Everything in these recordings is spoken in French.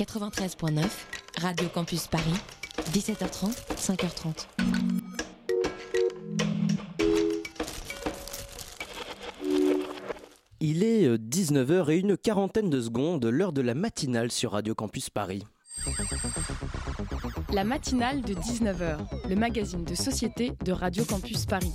93.9, Radio Campus Paris, 17h30, 5h30. Il est 19h et une quarantaine de secondes, l'heure de la matinale sur Radio Campus Paris. La matinale de 19h, le magazine de société de Radio Campus Paris.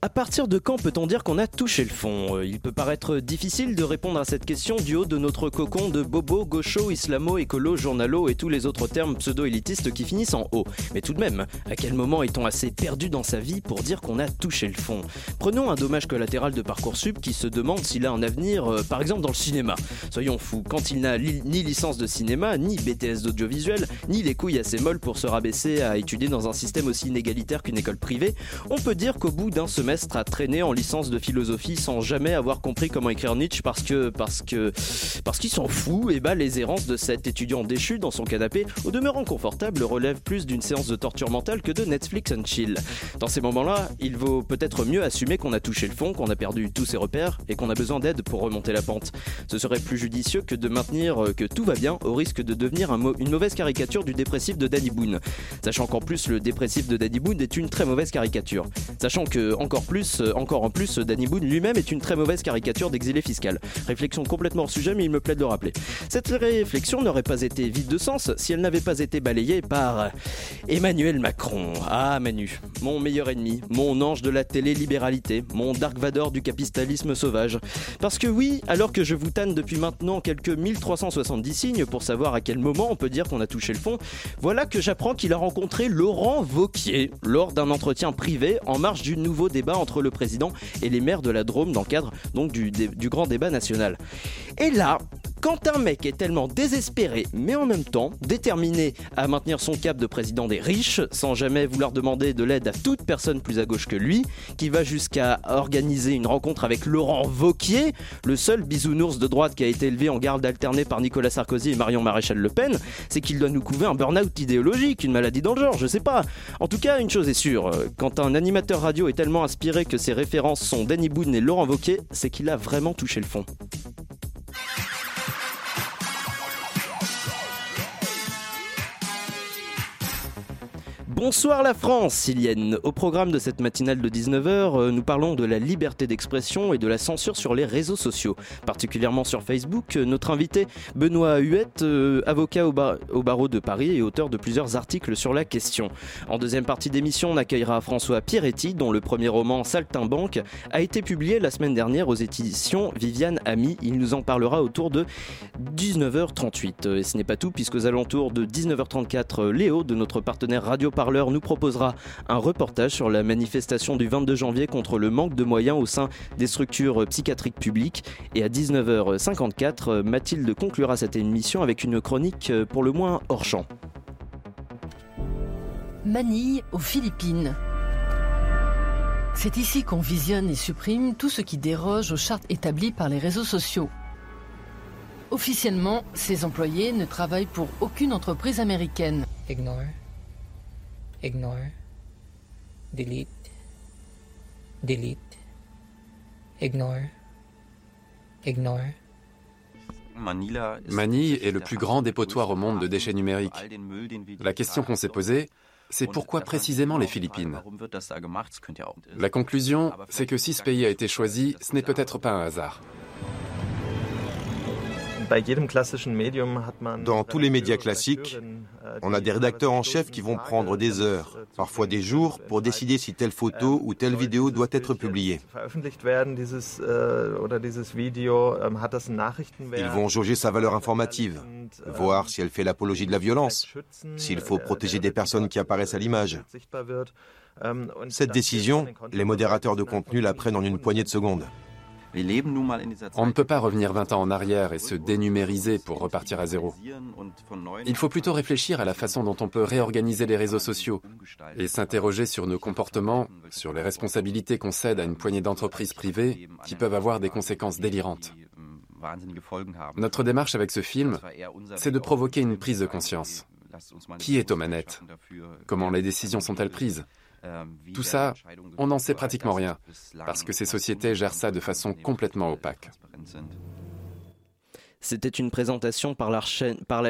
À partir de quand peut-on dire qu'on a touché le fond euh, Il peut paraître difficile de répondre à cette question du haut de notre cocon de bobo, gaucho, islamo, écolo, journalo et tous les autres termes pseudo-élitistes qui finissent en haut. Mais tout de même, à quel moment est-on assez perdu dans sa vie pour dire qu'on a touché le fond? Prenons un dommage collatéral de Parcoursup qui se demande s'il a un avenir, euh, par exemple dans le cinéma. Soyons fous, quand il n'a ni licence de cinéma, ni BTS d'audiovisuel, ni les couilles assez molles pour se rabaisser à étudier dans un système aussi inégalitaire qu'une école privée, on peut dire qu'au bout d'un semestre à traîner en licence de philosophie sans jamais avoir compris comment écrire Nietzsche parce que parce que parce qu'il s'en fout et bah les errances de cet étudiant déchu dans son canapé au demeurant confortable relèvent plus d'une séance de torture mentale que de Netflix and chill. Dans ces moments-là, il vaut peut-être mieux assumer qu'on a touché le fond, qu'on a perdu tous ses repères et qu'on a besoin d'aide pour remonter la pente. Ce serait plus judicieux que de maintenir que tout va bien au risque de devenir un une mauvaise caricature du dépressif de Danny Boone. Sachant qu'en plus le dépressif de Danny Boone est une très mauvaise caricature. Sachant que encore plus, euh, encore en plus, Danny Boone lui-même est une très mauvaise caricature d'exilé fiscal. Réflexion complètement hors sujet, mais il me plaît de le rappeler. Cette réflexion n'aurait pas été vide de sens si elle n'avait pas été balayée par Emmanuel Macron. Ah Manu, mon meilleur ennemi, mon ange de la télé-libéralité, mon Dark Vador du capitalisme sauvage. Parce que oui, alors que je vous tanne depuis maintenant quelques 1370 signes pour savoir à quel moment on peut dire qu'on a touché le fond, voilà que j'apprends qu'il a rencontré Laurent Vauquier lors d'un entretien privé en marge du nouveau débat entre le président et les maires de la Drôme dans le cadre donc du, du grand débat national. Et là, quand un mec est tellement désespéré, mais en même temps déterminé à maintenir son cap de président des riches, sans jamais vouloir demander de l'aide à toute personne plus à gauche que lui, qui va jusqu'à organiser une rencontre avec Laurent Vauquier, le seul bisounours de droite qui a été élevé en garde alternée par Nicolas Sarkozy et Marion Maréchal Le Pen, c'est qu'il doit nous couver un burn-out idéologique, une maladie dans le genre, je sais pas. En tout cas, une chose est sûre, quand un animateur radio est tellement inspiré que ses références sont Danny Boone et Laurent Vauquier, c'est qu'il a vraiment touché le fond. Bonsoir la France, Silienne. Au programme de cette matinale de 19h, nous parlons de la liberté d'expression et de la censure sur les réseaux sociaux, particulièrement sur Facebook. Notre invité, Benoît Huette, avocat au, bar au, barreau de Paris et auteur de plusieurs articles sur la question. En deuxième partie d'émission, on accueillera François Pierretti, dont le premier roman Saltimbanque a été publié la semaine dernière aux éditions Viviane Ami. Il nous en parlera autour de 19h38. Et ce n'est pas tout, puisqu'aux alentours de 19h34, Léo, de notre partenaire Radio Parleur, nous proposera un reportage sur la manifestation du 22 janvier contre le manque de moyens au sein des structures psychiatriques publiques. Et à 19h54, Mathilde conclura cette émission avec une chronique pour le moins hors champ. Manille aux Philippines. C'est ici qu'on visionne et supprime tout ce qui déroge aux chartes établies par les réseaux sociaux. Officiellement, ces employés ne travaillent pour aucune entreprise américaine. Ignore. Ignore. Delete. Delete. Ignore. Ignore. Manille est le plus grand dépotoir au monde de déchets numériques. La question qu'on s'est posée, c'est pourquoi précisément les Philippines? La conclusion, c'est que si ce pays a été choisi, ce n'est peut-être pas un hasard. Dans tous les médias classiques, on a des rédacteurs en chef qui vont prendre des heures, parfois des jours, pour décider si telle photo ou telle vidéo doit être publiée. Ils vont jauger sa valeur informative, voir si elle fait l'apologie de la violence, s'il faut protéger des personnes qui apparaissent à l'image. Cette décision, les modérateurs de contenu la prennent en une poignée de secondes. On ne peut pas revenir 20 ans en arrière et se dénumériser pour repartir à zéro. Il faut plutôt réfléchir à la façon dont on peut réorganiser les réseaux sociaux et s'interroger sur nos comportements, sur les responsabilités qu'on cède à une poignée d'entreprises privées qui peuvent avoir des conséquences délirantes. Notre démarche avec ce film, c'est de provoquer une prise de conscience. Qui est aux manettes? Comment les décisions sont-elles prises? Tout ça, on n'en sait pratiquement rien, parce que ces sociétés gèrent ça de façon complètement opaque. C'était une présentation par la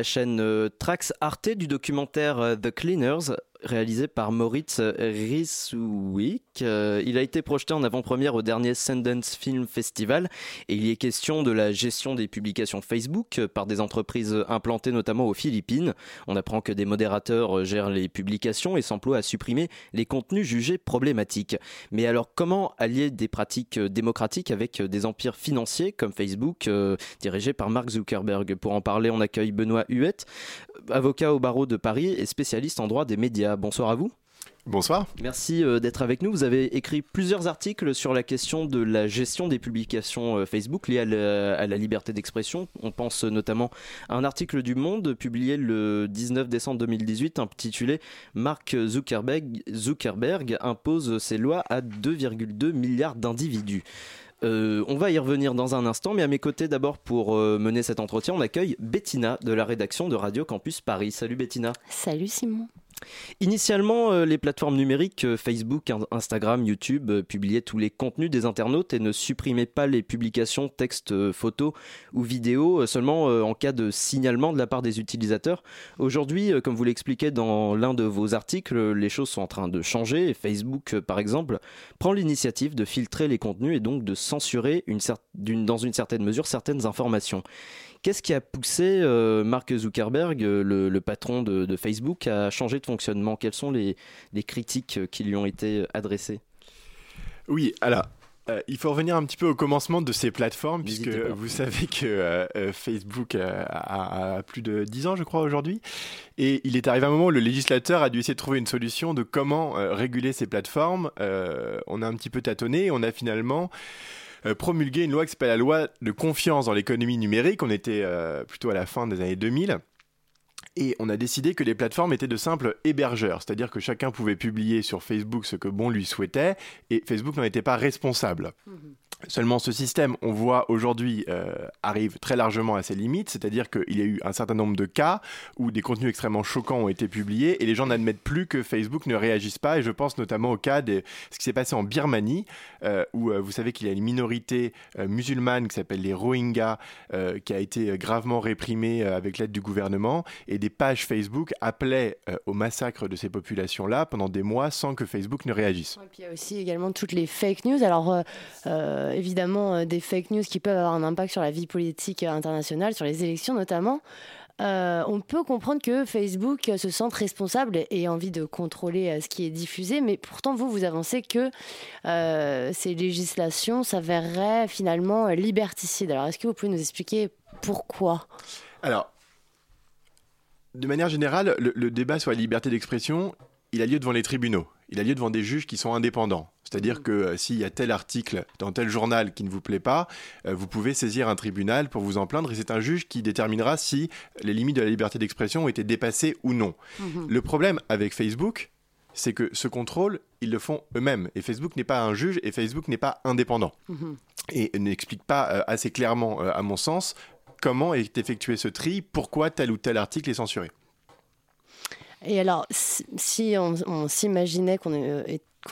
chaîne, euh, Trax Arte du documentaire euh, The Cleaners, réalisé par Moritz Rissouik. Euh, il a été projeté en avant-première au dernier Sundance Film Festival et il y est question de la gestion des publications Facebook par des entreprises implantées notamment aux Philippines. On apprend que des modérateurs gèrent les publications et s'emploient à supprimer les contenus jugés problématiques. Mais alors comment allier des pratiques démocratiques avec des empires financiers comme Facebook euh, dirigés par Mark Zuckerberg? Pour en parler, on accueille Benoît Huette, avocat au barreau de Paris et spécialiste en droit des médias bonsoir à vous. Bonsoir. Merci euh, d'être avec nous. Vous avez écrit plusieurs articles sur la question de la gestion des publications euh, Facebook liées à la, liberté d'expression. On pense notamment à un article du Monde publié le 19 décembre 2018 intitulé Mark Zuckerberg, Zuckerberg impose ses lois à 2,2 milliards d'individus. Euh, on va y revenir dans un instant, mais à mes côtés d'abord pour mener cet entretien, on accueille Bettina de la rédaction de Radio Campus Paris. Salut Bettina. Salut Simon. Initialement, euh, les plateformes numériques euh, Facebook, Instagram, YouTube euh, publiaient tous les contenus des internautes et ne supprimaient pas les publications textes, photos ou vidéos seulement en cas de signalement de la part des utilisateurs. Aujourd'hui, comme vous l'expliquez dans l'un de vos articles, les choses sont en train de changer. Facebook, par exemple, prend l'initiative de filtrer les contenus et donc de censurer dans une certaine mesure certaines informations. Qu'est-ce qui a poussé euh, Mark Zuckerberg, euh, le, patron de, Facebook, à changer de fonctionnement? Quelles sont les, critiques qui lui ont été adressées? Oui, alors euh, il faut revenir un petit peu au commencement de ces plateformes, puisque vous savez que Facebook a, plus de 10 ans, je crois, aujourd'hui. Et il est arrivé un moment où le législateur a dû essayer de trouver une solution de comment réguler ces plateformes. on a un petit peu tâtonné, on a finalement euh, promulgué une loi qui s'appelle la loi de confiance dans l'économie numérique. On était euh, plutôt à la fin des années 2000. Et on a décidé que les plateformes étaient de simples hébergeurs, c'est-à-dire que chacun pouvait publier sur Facebook ce que bon lui souhaitait, et Facebook n'en était pas responsable. Mmh Seulement, ce système, on voit aujourd'hui, euh, arrive très largement à ses limites, c'est-à-dire qu'il y a eu un certain nombre de cas où des contenus extrêmement choquants ont été publiés et les gens n'admettent plus que Facebook ne réagisse pas. Et je pense notamment au cas de ce qui s'est passé en Birmanie, euh, où euh, vous savez qu'il y a une minorité musulmane qui s'appelle les Rohingyas, qui a été gravement réprimée avec l'aide du gouvernement, et des pages Facebook appelaient au massacre de ces populations-là pendant des mois sans que Facebook ne réagisse. Et puis il y a aussi également toutes les fake news. Alors euh, évidemment euh, des fake news qui peuvent avoir un impact sur la vie politique internationale, sur les élections notamment. Euh, on peut comprendre que Facebook se sente responsable et ait envie de contrôler ce qui est diffusé, mais pourtant vous, vous avancez que ces législations s'avéreraient finalement liberticides. Alors est-ce que vous pouvez nous expliquer pourquoi? Alors, de manière générale, le débat sur la liberté d'expression, il a lieu devant les tribunaux, il a lieu devant des juges qui sont indépendants. C'est-à-dire que euh, s'il y a tel article dans tel journal qui ne vous plaît pas, euh, vous pouvez saisir un tribunal pour vous en plaindre et c'est un juge qui déterminera si les limites de la liberté d'expression ont été dépassées ou non. Mhm. Le problème avec Facebook, c'est que ce contrôle, ils le font eux-mêmes. Et Facebook n'est pas un juge et Facebook n'est pas indépendant. Mhm. Et n'explique pas euh, assez clairement, à mon sens, comment est effectué ce tri, pourquoi tel ou tel article est censuré. Et alors, si on, s'imaginait qu'on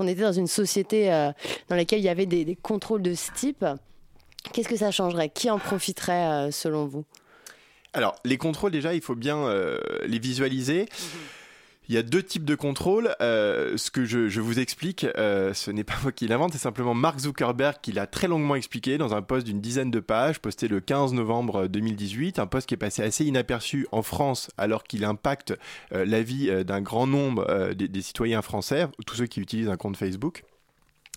était dans une société euh, dans laquelle il y avait des, contrôles de ce type, qu'est-ce que ça changerait? Qui en profiterait euh, selon vous? Alors, les contrôles, déjà, il faut bien euh, les visualiser. Mhm. Il y a deux types de contrôles. Euh, ce que je, vous explique, euh, ce n'est pas moi qui l'invente, c'est simplement Mark Zuckerberg qui l'a très longuement expliqué dans un post d'une dizaine de pages, posté le 15 novembre 2018, un post qui est passé assez inaperçu en France alors qu'il impacte euh, la vie d'un grand nombre des, des, citoyens français, tous ceux qui utilisent un compte Facebook.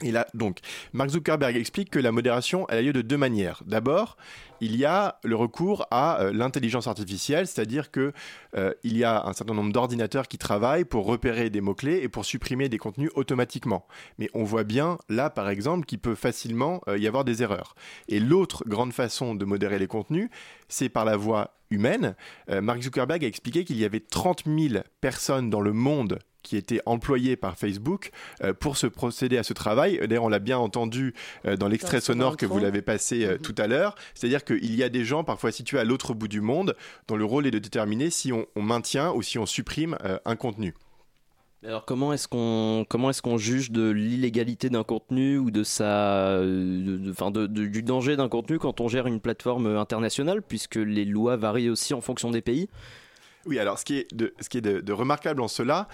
Et là, donc, Mark Zuckerberg explique que la modération elle a lieu de deux manières. D'abord, il y a le recours à euh, l'intelligence artificielle, c'est-à-dire que euh, y a un certain nombre d'ordinateurs qui travaillent pour repérer des mots-clés et pour supprimer des contenus automatiquement. Mais on voit bien là, par exemple, qu'il peut facilement euh, y avoir des erreurs. Et l'autre grande façon de modérer les contenus, c'est par la voie humaine. Mark Zuckerberg a expliqué qu'il y avait 30 000 personnes dans le monde qui étaient employés par Facebook pour se procéder à ce travail. D'ailleurs, on l'a bien entendu dans l'extrait sonore que vous l'avez passé mm-hmm. tout à l'heure. C'est-à-dire qu'il y a des gens parfois situés à l'autre bout du monde dont le rôle est de déterminer si on, maintient ou si on supprime euh, un contenu. Alors comment est-ce qu'on comment est-ce qu'on juge de l'illégalité d'un contenu ou de sa de, du danger d'un contenu quand on gère une plateforme internationale puisque les lois varient aussi en fonction des pays? Oui, alors ce qui est de, remarquable en cela,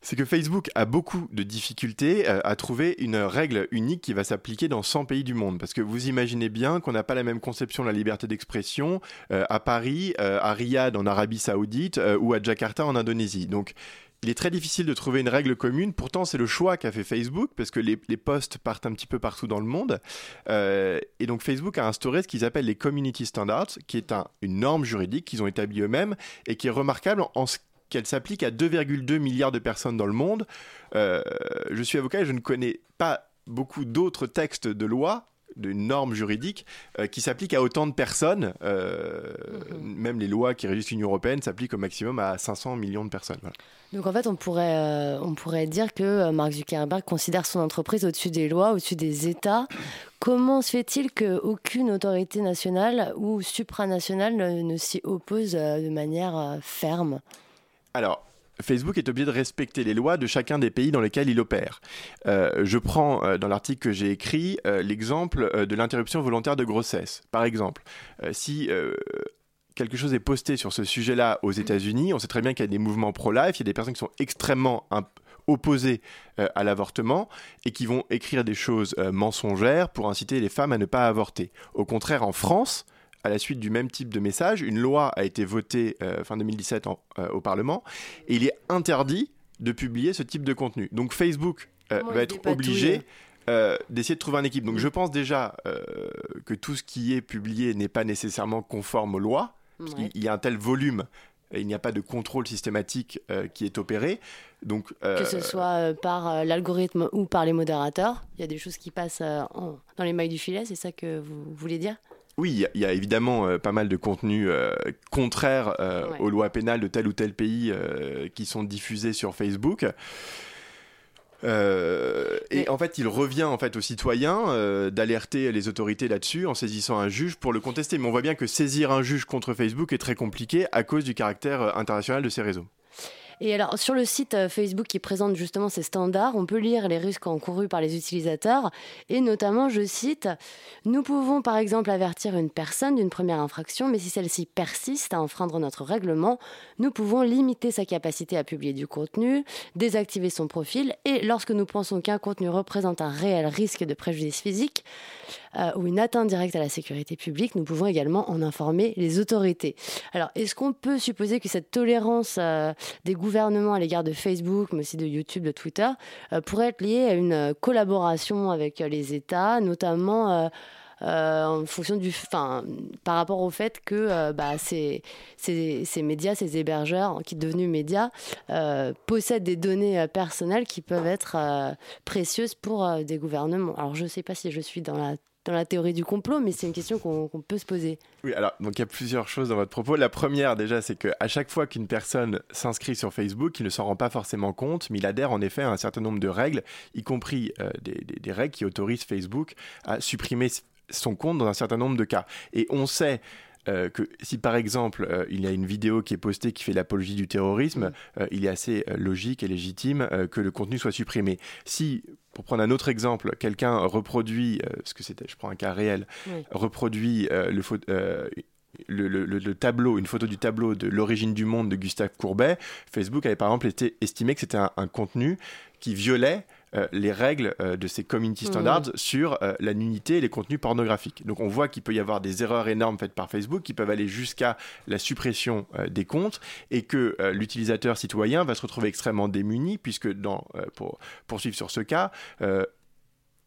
c'est que Facebook a beaucoup de difficultés euh, à trouver une règle unique qui va s'appliquer dans 100 pays du monde. Parce que vous imaginez bien qu'on n'a pas la même conception de la liberté d'expression euh, à Paris, euh, à Riyad en Arabie Saoudite ou à Jakarta en Indonésie. Donc il est très difficile de trouver une règle commune. Pourtant, c'est le choix qu'a fait Facebook parce que les, posts partent un petit peu partout dans le monde. et donc, Facebook a instauré ce qu'ils appellent les Community Standards, qui est une norme juridique qu'ils ont établie eux-mêmes et qui est remarquable en ce qu'elle s'applique à 2,2 milliards de personnes dans le monde. Euh, je suis avocat et je ne connais pas beaucoup d'autres textes de loi d'une norme juridique euh, qui s'applique à autant de personnes. Euh, mhm. Même les lois qui régissent l'Union européenne s'appliquent au maximum à 500 millions de personnes. Donc en fait, on pourrait, on pourrait dire que Mark Zuckerberg considère son entreprise au-dessus des lois, au-dessus des États. Comment se fait-il qu'aucune autorité nationale ou supranationale ne s'y oppose de manière ferme? Alors, Facebook est obligé de respecter les lois de chacun des pays dans lesquels il opère. Euh, je prends euh, dans l'article que j'ai écrit euh, l'exemple de l'interruption volontaire de grossesse. Par exemple, si quelque chose est posté sur ce sujet-là aux États-Unis, on sait très bien qu'il y a des mouvements pro-life, il y a des personnes qui sont extrêmement opposées à l'avortement et qui vont écrire des choses mensongères pour inciter les femmes à ne pas avorter. Au contraire, en France, à la suite du même type de message, une loi a été votée euh, fin 2017 euh, au Parlement et il est interdit de publier ce type de contenu. Donc Facebook euh, va être obligé d'essayer de trouver un équipe. Donc je pense déjà que tout ce qui est publié n'est pas nécessairement conforme aux lois. Il y a un tel volume et il n'y a pas de contrôle systématique qui est opéré. Donc, Que ce soit par l'algorithme ou par les modérateurs, il y a des choses qui passent dans les mailles du filet, c'est ça que vous voulez dire? Oui, il y, a évidemment euh, pas mal de contenus euh, contraires euh, aux lois pénales de tel ou tel pays qui sont diffusés sur Facebook. et en fait, il revient en fait aux citoyens d'alerter les autorités là-dessus en saisissant un juge pour le contester. Mais on voit bien que saisir un juge contre Facebook est très compliqué à cause du caractère international de ces réseaux. Et alors, sur le site euh, Facebook qui présente justement ces standards, on peut lire les risques encourus par les utilisateurs. Et notamment, je cite, Nous pouvons par exemple avertir une personne d'une première infraction, mais si celle-ci persiste à enfreindre notre règlement, nous pouvons limiter sa capacité à publier du contenu, désactiver son profil, et lorsque nous pensons qu'un contenu représente un réel risque de préjudice physique, euh, ou une atteinte directe à la sécurité publique, nous pouvons également en informer les autorités. Alors, est-ce qu'on peut supposer que cette tolérance euh, des à l'égard de Facebook, mais aussi de YouTube, de Twitter, euh, pourrait être liée à une collaboration avec les États, notamment en fonction du, par rapport au fait que bah, ces, médias, ces hébergeurs qui sont devenus médias, possèdent des données personnelles qui peuvent être précieuses pour des gouvernements. Alors je ne sais pas si je suis dans la dans la théorie du complot, mais c'est une question qu'on peut se poser. Oui, alors, donc il y a plusieurs choses dans votre propos. La première, déjà, c'est qu'à chaque fois qu'une personne s'inscrit sur Facebook, il ne s'en rend pas forcément compte, mais il adhère en effet à un certain nombre de règles, y compris euh, des, des, règles qui autorisent Facebook à supprimer son compte dans un certain nombre de cas. Et on sait euh, que si par exemple euh, il y a une vidéo qui est postée qui fait l'apologie du terrorisme, mm. euh, il est assez logique et légitime que le contenu soit supprimé. Si pour prendre un autre exemple, quelqu'un reproduit, ce que c'était, je prends un cas réel, reproduit le, le, tableau, une photo du tableau de l'origine du monde de Gustave Courbet, Facebook avait par exemple été, estimé que c'était un, contenu qui violait les règles euh, de ces community standards mmh. sur euh, la nudité et les contenus pornographiques. Donc on voit qu'il peut y avoir des erreurs énormes faites par Facebook qui peuvent aller jusqu'à la suppression des comptes et que l'utilisateur citoyen va se retrouver extrêmement démuni puisque dans, pour poursuivre sur ce cas,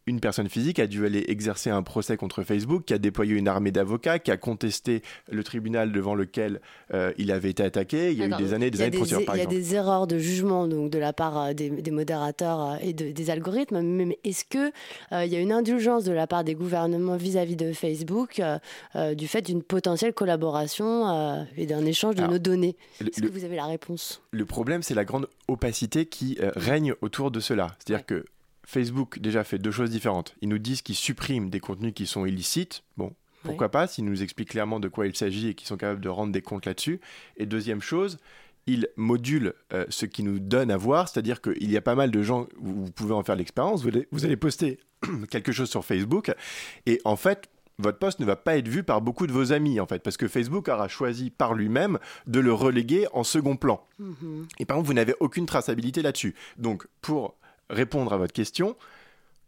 une personne physique a dû aller exercer un procès contre Facebook, qui a déployé une armée d'avocats, qui a contesté le tribunal devant lequel euh, il avait été attaqué. Il y a eu des années, des années de procédure. Il y a des erreurs de jugement donc de la part euh, des, modérateurs euh, et des algorithmes. Mais est-ce que il y a une indulgence de la part des gouvernements vis-à-vis de Facebook du fait d'une potentielle collaboration et d'un échange de nos données? Est-ce que vous avez la réponse? Le problème, c'est la grande opacité qui règne autour de cela. C'est-à-dire que Facebook déjà fait deux choses différentes. Ils nous disent qu'ils suppriment des contenus qui sont illicites. Bon, pourquoi pas, s'ils nous expliquent clairement de quoi il s'agit et qu'ils sont capables de rendre des comptes là-dessus. Et deuxième chose, ils modulent euh, ce qui nous donne à voir, c'est-à-dire qu'il y a pas mal de gens, vous, pouvez en faire l'expérience, vous, vous, allez poster quelque chose sur Facebook, et en fait, votre post ne va pas être vu par beaucoup de vos amis, en fait, parce que Facebook aura choisi par lui-même de le reléguer en second plan. Mm-hmm. Et par exemple, vous n'avez aucune traçabilité là-dessus. Donc, pour répondre à votre question,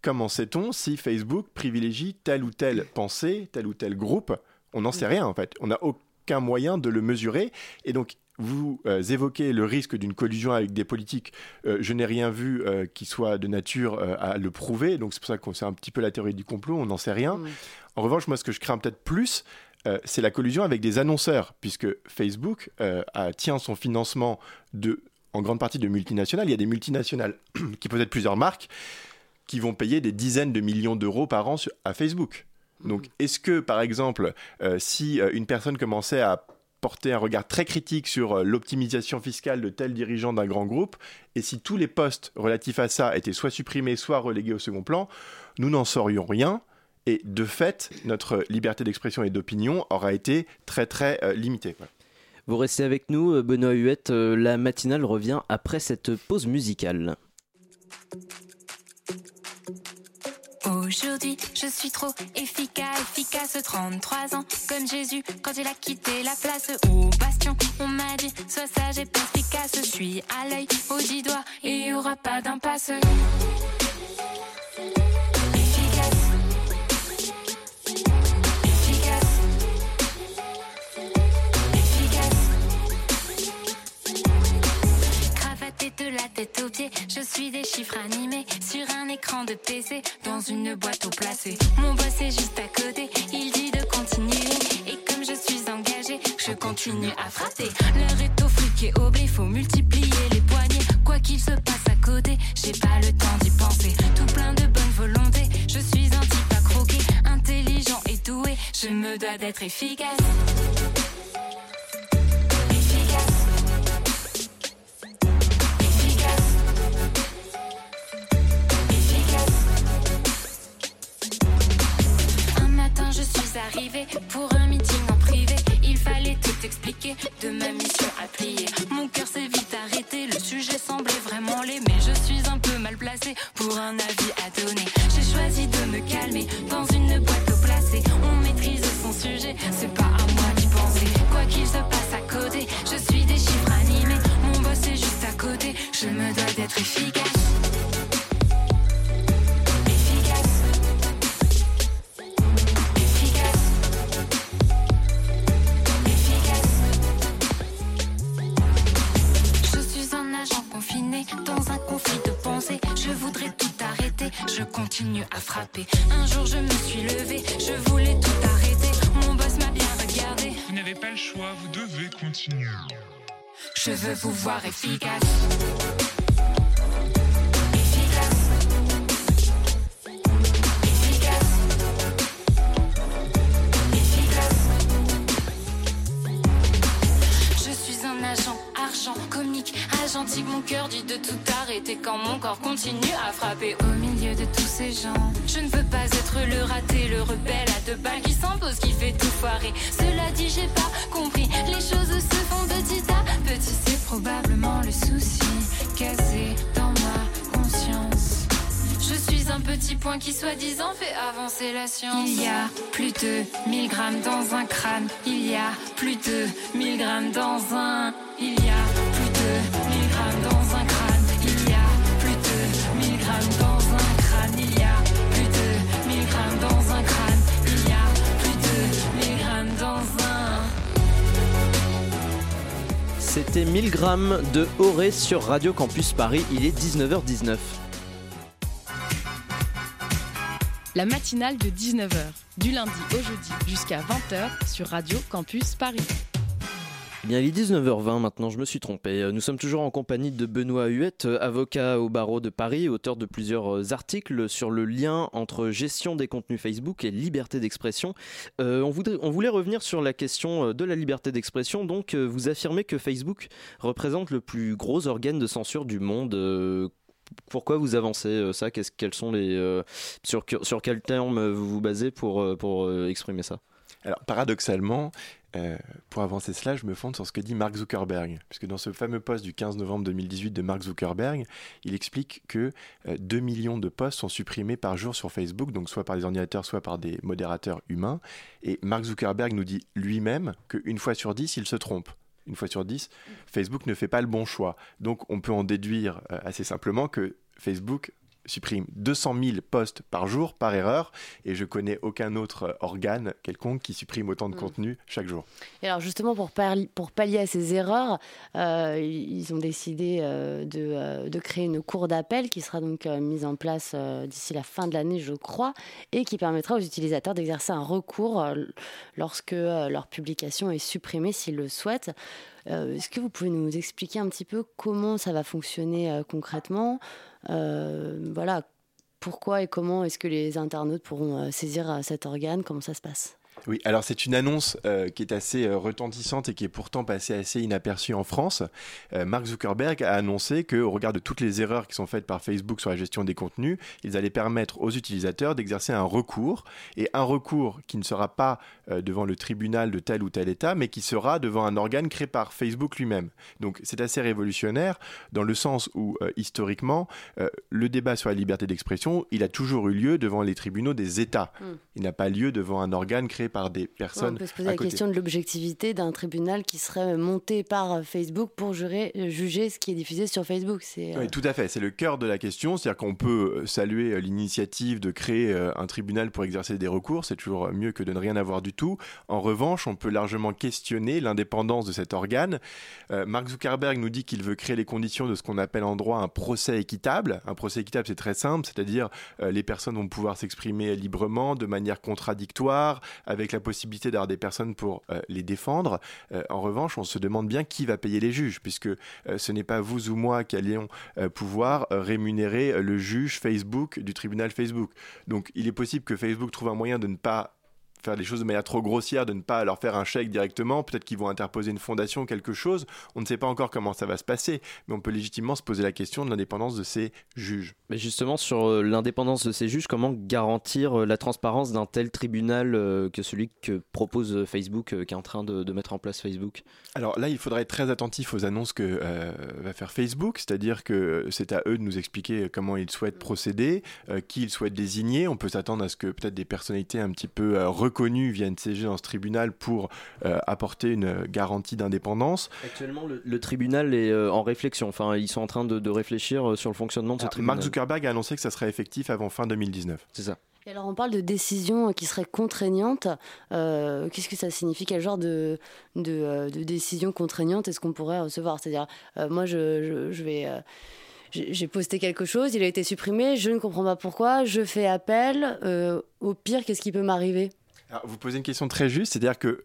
comment sait-on si Facebook privilégie telle ou telle pensée, tel ou tel groupe? On n'en sait rien en fait. On n'a aucun moyen de le mesurer. Et donc, vous euh, évoquez le risque d'une collusion avec des politiques. Euh, je n'ai rien vu euh, qui soit de nature à le prouver. Donc, c'est pour ça qu'on sait un petit peu la théorie du complot. On n'en sait rien. En revanche, moi, ce que je crains peut-être plus, c'est la collusion avec des annonceurs, puisque Facebook tient son financement de en grande partie de multinationales. Il y a des multinationales qui possèdent plusieurs marques qui vont payer des dizaines de millions d'euros par an à Facebook. Donc, mmh. est-ce que, par exemple, euh, si euh, une personne commençait à porter un regard très critique sur euh, l'optimisation fiscale de tel dirigeant d'un grand groupe, et si tous les postes relatifs à ça étaient soit supprimés, soit relégués au second plan, nous n'en saurions rien. Et de fait, notre liberté d'expression et d'opinion aura été très très limitée. Vous restez avec nous, euh, Benoît Huette. Euh, la matinale revient après cette pause musicale. Aujourd'hui, je suis trop efficace, efficace, 33 ans, comme Jésus, quand il a quitté la place au bastion. On m'a dit, sois sage et perspicace, je suis à l'œil, au dix doigts, et il n'y aura pas d'impasse. Suis des chiffres animés sur un écran de PC dans une boîte au placé. Mon boss est juste à côté, il dit de continuer. Et comme je suis engagé, je continue à frapper. L'heure est au fric et au blé, faut multiplier les poignets. Quoi qu'il se passe à côté, j'ai pas le temps d'y penser. Tout plein de bonne volonté, je suis un type à croquer, intelligent et doué. Je me dois d'être efficace. Pour un meeting en privé. Il fallait tout expliquer de ma mission à plier. Mon cœur s'est vite arrêté, le sujet semblait vraiment laid, mais je suis un peu mal placé pour un avis à frapper. Un jour je me suis levé, je voulais tout arrêter. Mon boss m'a bien regardé. Vous n'avez pas le choix, vous devez continuer. Je veux vous voir efficace. Gentil, mon cœur dit de tout arrêter quand mon corps continue à frapper au milieu de tous ces gens. Je ne veux pas être le raté, le rebelle à deux balles qui s'impose, qui fait tout foirer. Cela dit, j'ai pas compris, les choses se font petit à petit, c'est probablement le souci cassé dans ma conscience. Je suis un petit point qui soi-disant fait avancer la science. Il y a plus de 1000 grammes dans un crâne. Il y a plus de 1000 grammes dans un. Il y C'était 1000 grammes de Auré sur Radio Campus Paris. Il est 19h19. la matinale de 19h, du lundi au jeudi jusqu'à 20h sur Radio Campus Paris. Bien, il est 19h20 maintenant, je me suis trompé. Euh, nous sommes toujours en compagnie de Benoît Huette, euh, avocat au barreau de Paris, auteur de plusieurs euh, articles sur le lien entre gestion des contenus Facebook et liberté d'expression. on, voulait revenir sur la question de la liberté d'expression. Donc, vous affirmez que Facebook représente le plus gros organe de censure du monde. pourquoi vous avancez ça? Quels sont les sur, sur quel terme vous vous basez pour, pour exprimer ça? Alors paradoxalement, euh, pour avancer cela, je me fonde sur ce que dit Mark Zuckerberg, puisque dans ce fameux post du 15 novembre 2018 de Mark Zuckerberg, il explique que 2 euh, millions de posts sont supprimés par jour sur Facebook, donc soit par des ordinateurs, soit par des modérateurs humains. Et Mark Zuckerberg nous dit lui-même qu'une fois sur 10, il se trompe une fois sur 10, Facebook ne fait pas le bon choix. Donc on peut en déduire euh, assez simplement que Facebook supprime 200 000 postes par jour par erreur et je connais aucun autre organe quelconque qui supprime autant de mm. contenu chaque jour. Et alors justement pour, pour pallier à ces erreurs, euh, ils ont décidé euh, de, euh, de, créer une cour d'appel qui sera donc mise en place d'ici la fin de l'année je crois et qui permettra aux utilisateurs d'exercer un recours lorsque leur publication est supprimée s'ils le souhaitent. Est-ce que vous pouvez nous expliquer un petit peu comment ça va fonctionner concrètement? euh, voilà, pourquoi et comment est-ce que les internautes pourront euh, saisir euh, cet organe? Comment ça se passe? Oui, alors c'est une annonce euh, qui est assez euh, retentissante et qui est pourtant passée assez inaperçue en France. Euh, Mark Zuckerberg a annoncé qu'au regard de toutes les erreurs qui sont faites par Facebook sur la gestion des contenus, ils allaient permettre aux utilisateurs d'exercer un recours et un recours qui ne sera pas devant le tribunal de tel ou tel État, mais qui sera devant un organe créé par Facebook lui-même. Donc c'est assez révolutionnaire dans le sens où historiquement le débat sur la liberté d'expression, il a toujours eu lieu devant les tribunaux des États. Hmm. Il n'a pas lieu devant un organe créé par des personnes. on peut se poser la question de l'objectivité d'un tribunal qui serait monté par Facebook pour jurer, juger ce qui est diffusé sur Facebook. Oui, euh, tout à fait. C'est le cœur de la question. C'est-à-dire qu'on peut euh, saluer euh, l'initiative de créer un tribunal pour exercer des recours. C'est toujours mieux que de ne rien avoir du tout. En revanche, on peut largement questionner l'indépendance de cet organe. Mark Zuckerberg nous dit qu'il veut créer les conditions de ce qu'on appelle en droit un procès équitable. Un procès équitable, c'est très simple, c'est-à-dire les personnes vont pouvoir s'exprimer librement, de manière contradictoire, avec la possibilité d'avoir des personnes pour euh, les défendre. Euh, en revanche, on se demande bien qui va payer les juges, puisque euh, ce n'est pas vous ou moi qui allions pouvoir rémunérer le juge Facebook du tribunal Facebook. Donc il est possible que Facebook trouve un moyen de ne pas faire les choses de manière trop grossière, de ne pas leur faire un chèque directement. Peut-être qu'ils vont interposer une fondation, quelque chose. On ne sait pas encore comment ça va se passer, mais on peut légitimement se poser la question de l'indépendance de ces juges. Mais justement, sur euh, l'indépendance de ces juges, comment garantir euh, la transparence d'un tel tribunal euh, que celui que propose Facebook, qui est en train de, mettre en place Facebook? Alors là, il faudra être très attentif aux annonces que va faire Facebook, c'est-à-dire que c'est à eux de nous expliquer comment ils souhaitent procéder, qui ils souhaitent désigner. On peut s'attendre à ce que peut-être des personnalités un petit peu reconnus viennent siéger dans ce tribunal pour euh, apporter une garantie d'indépendance. Actuellement, le, tribunal est euh, en réflexion. Enfin, ils sont en train de, réfléchir euh, sur le fonctionnement de ce tribunal. Mark Zuckerberg a annoncé que ça serait effectif avant fin 2019. C'est ça. Et alors on parle de décisions qui seraient contraignantes. Qu'est-ce que ça signifie? Quel genre de, de, de décision contraignante est-ce qu'on pourrait recevoir? C'est-à-dire, moi, je, je, vais j'ai posté quelque chose, il a été supprimé, je ne comprends pas pourquoi, je fais appel. au pire, qu'est-ce qui peut m'arriver? Vous posez une question très juste, c'est-à-dire que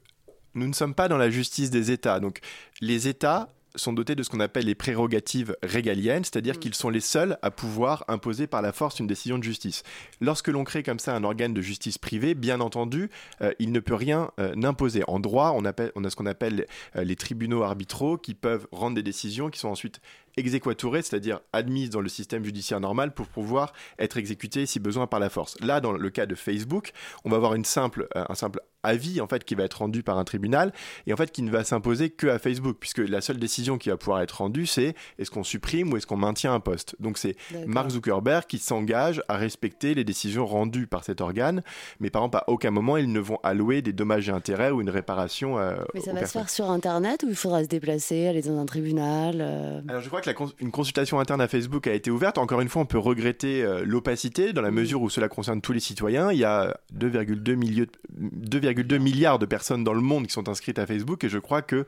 nous ne sommes pas dans la justice des États. Donc les États sont dotés de ce qu'on appelle les prérogatives régaliennes, c'est-à-dire mm. qu'ils sont les seuls à pouvoir imposer par la force une décision de justice. Lorsque l'on crée comme ça un organe de justice privée, bien entendu, euh, il ne peut rien euh, imposer. En droit, on, appelle, on a ce qu'on appelle euh, les tribunaux arbitraux qui peuvent rendre des décisions qui sont ensuite exéquaturées, c'est-à-dire admises dans le système judiciaire normal pour pouvoir être exécutées si besoin par la force. Là, dans le cas de Facebook, on va avoir une simple, un simple avis en fait qui va être rendu par un tribunal et en fait qui ne va s'imposer que à Facebook puisque la seule décision qui va pouvoir être rendue c'est est-ce qu'on supprime ou est-ce qu'on maintient un poste. Donc c'est Mark Zuckerberg qui s'engage à respecter les décisions rendues par cet organe mais par exemple à aucun moment ils ne vont allouer des dommages et intérêts ou une réparation Mais ça va se faire sur internet ou il faudra se déplacer, aller dans un tribunal euh Alors je crois que la une consultation interne à Facebook a été ouverte. Encore une fois, on peut regretter l'opacité dans la mesure où cela concerne tous les citoyens. Il y a 2,2 milliards de personnes dans le monde qui sont inscrites à Facebook et je crois qu'il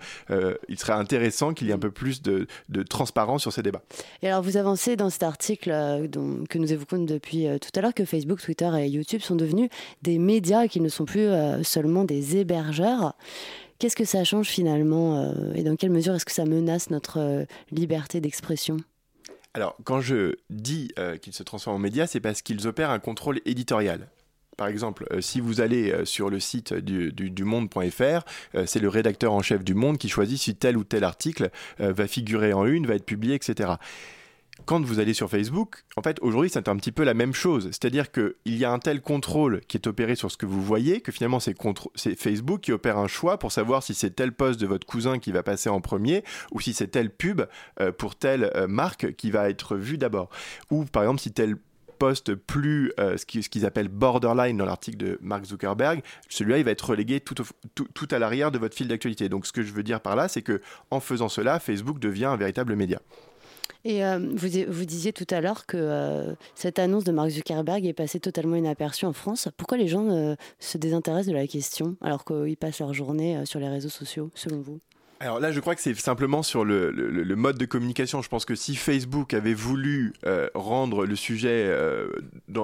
il serait intéressant qu'il y ait un peu plus de, de, transparence sur ces débats. Et alors, vous avancez dans cet article dont, que nous évoquons depuis tout à l'heure que Facebook, Twitter et YouTube sont devenus des médias qu'ils ne sont plus seulement des hébergeurs. Qu'est-ce que ça change finalement euh, et dans quelle mesure est-ce que ça menace notre euh, liberté d'expression? Alors, quand je dis euh, qu'ils se transforment en médias, c'est parce qu'ils opèrent un contrôle éditorial. Par exemple, si vous allez sur le site du, du, monde.fr, c'est le rédacteur en chef du Monde qui choisit si tel ou tel article va figurer en une, va être publié, etc quand vous allez sur Facebook, en fait, aujourd'hui, c'est un petit peu la même chose. C'est-à-dire qu'il y a un tel contrôle qui est opéré sur ce que vous voyez que finalement, c'est Facebook qui opère un choix pour savoir si c'est tel poste de votre cousin qui va passer en premier ou si c'est telle pub euh, pour telle euh, marque qui va être vue d'abord. Ou par exemple, si tel poste plus euh, ce qu'ils appellent borderline dans l'article de Mark Zuckerberg, celui-là, il va être relégué tout, tout à l'arrière de votre fil d'actualité. Donc, ce que je veux dire par là, c'est que en faisant cela, Facebook devient un véritable média. Et euh, vous, vous, disiez tout à l'heure que euh, cette annonce de Mark Zuckerberg est passée totalement inaperçue en France. Pourquoi les gens euh, se désintéressent de la question alors qu'ils passent leur journée sur les réseaux sociaux, selon vous? Alors là, je crois que c'est simplement sur le, le, mode de communication. Je pense que si Facebook avait voulu rendre le sujet,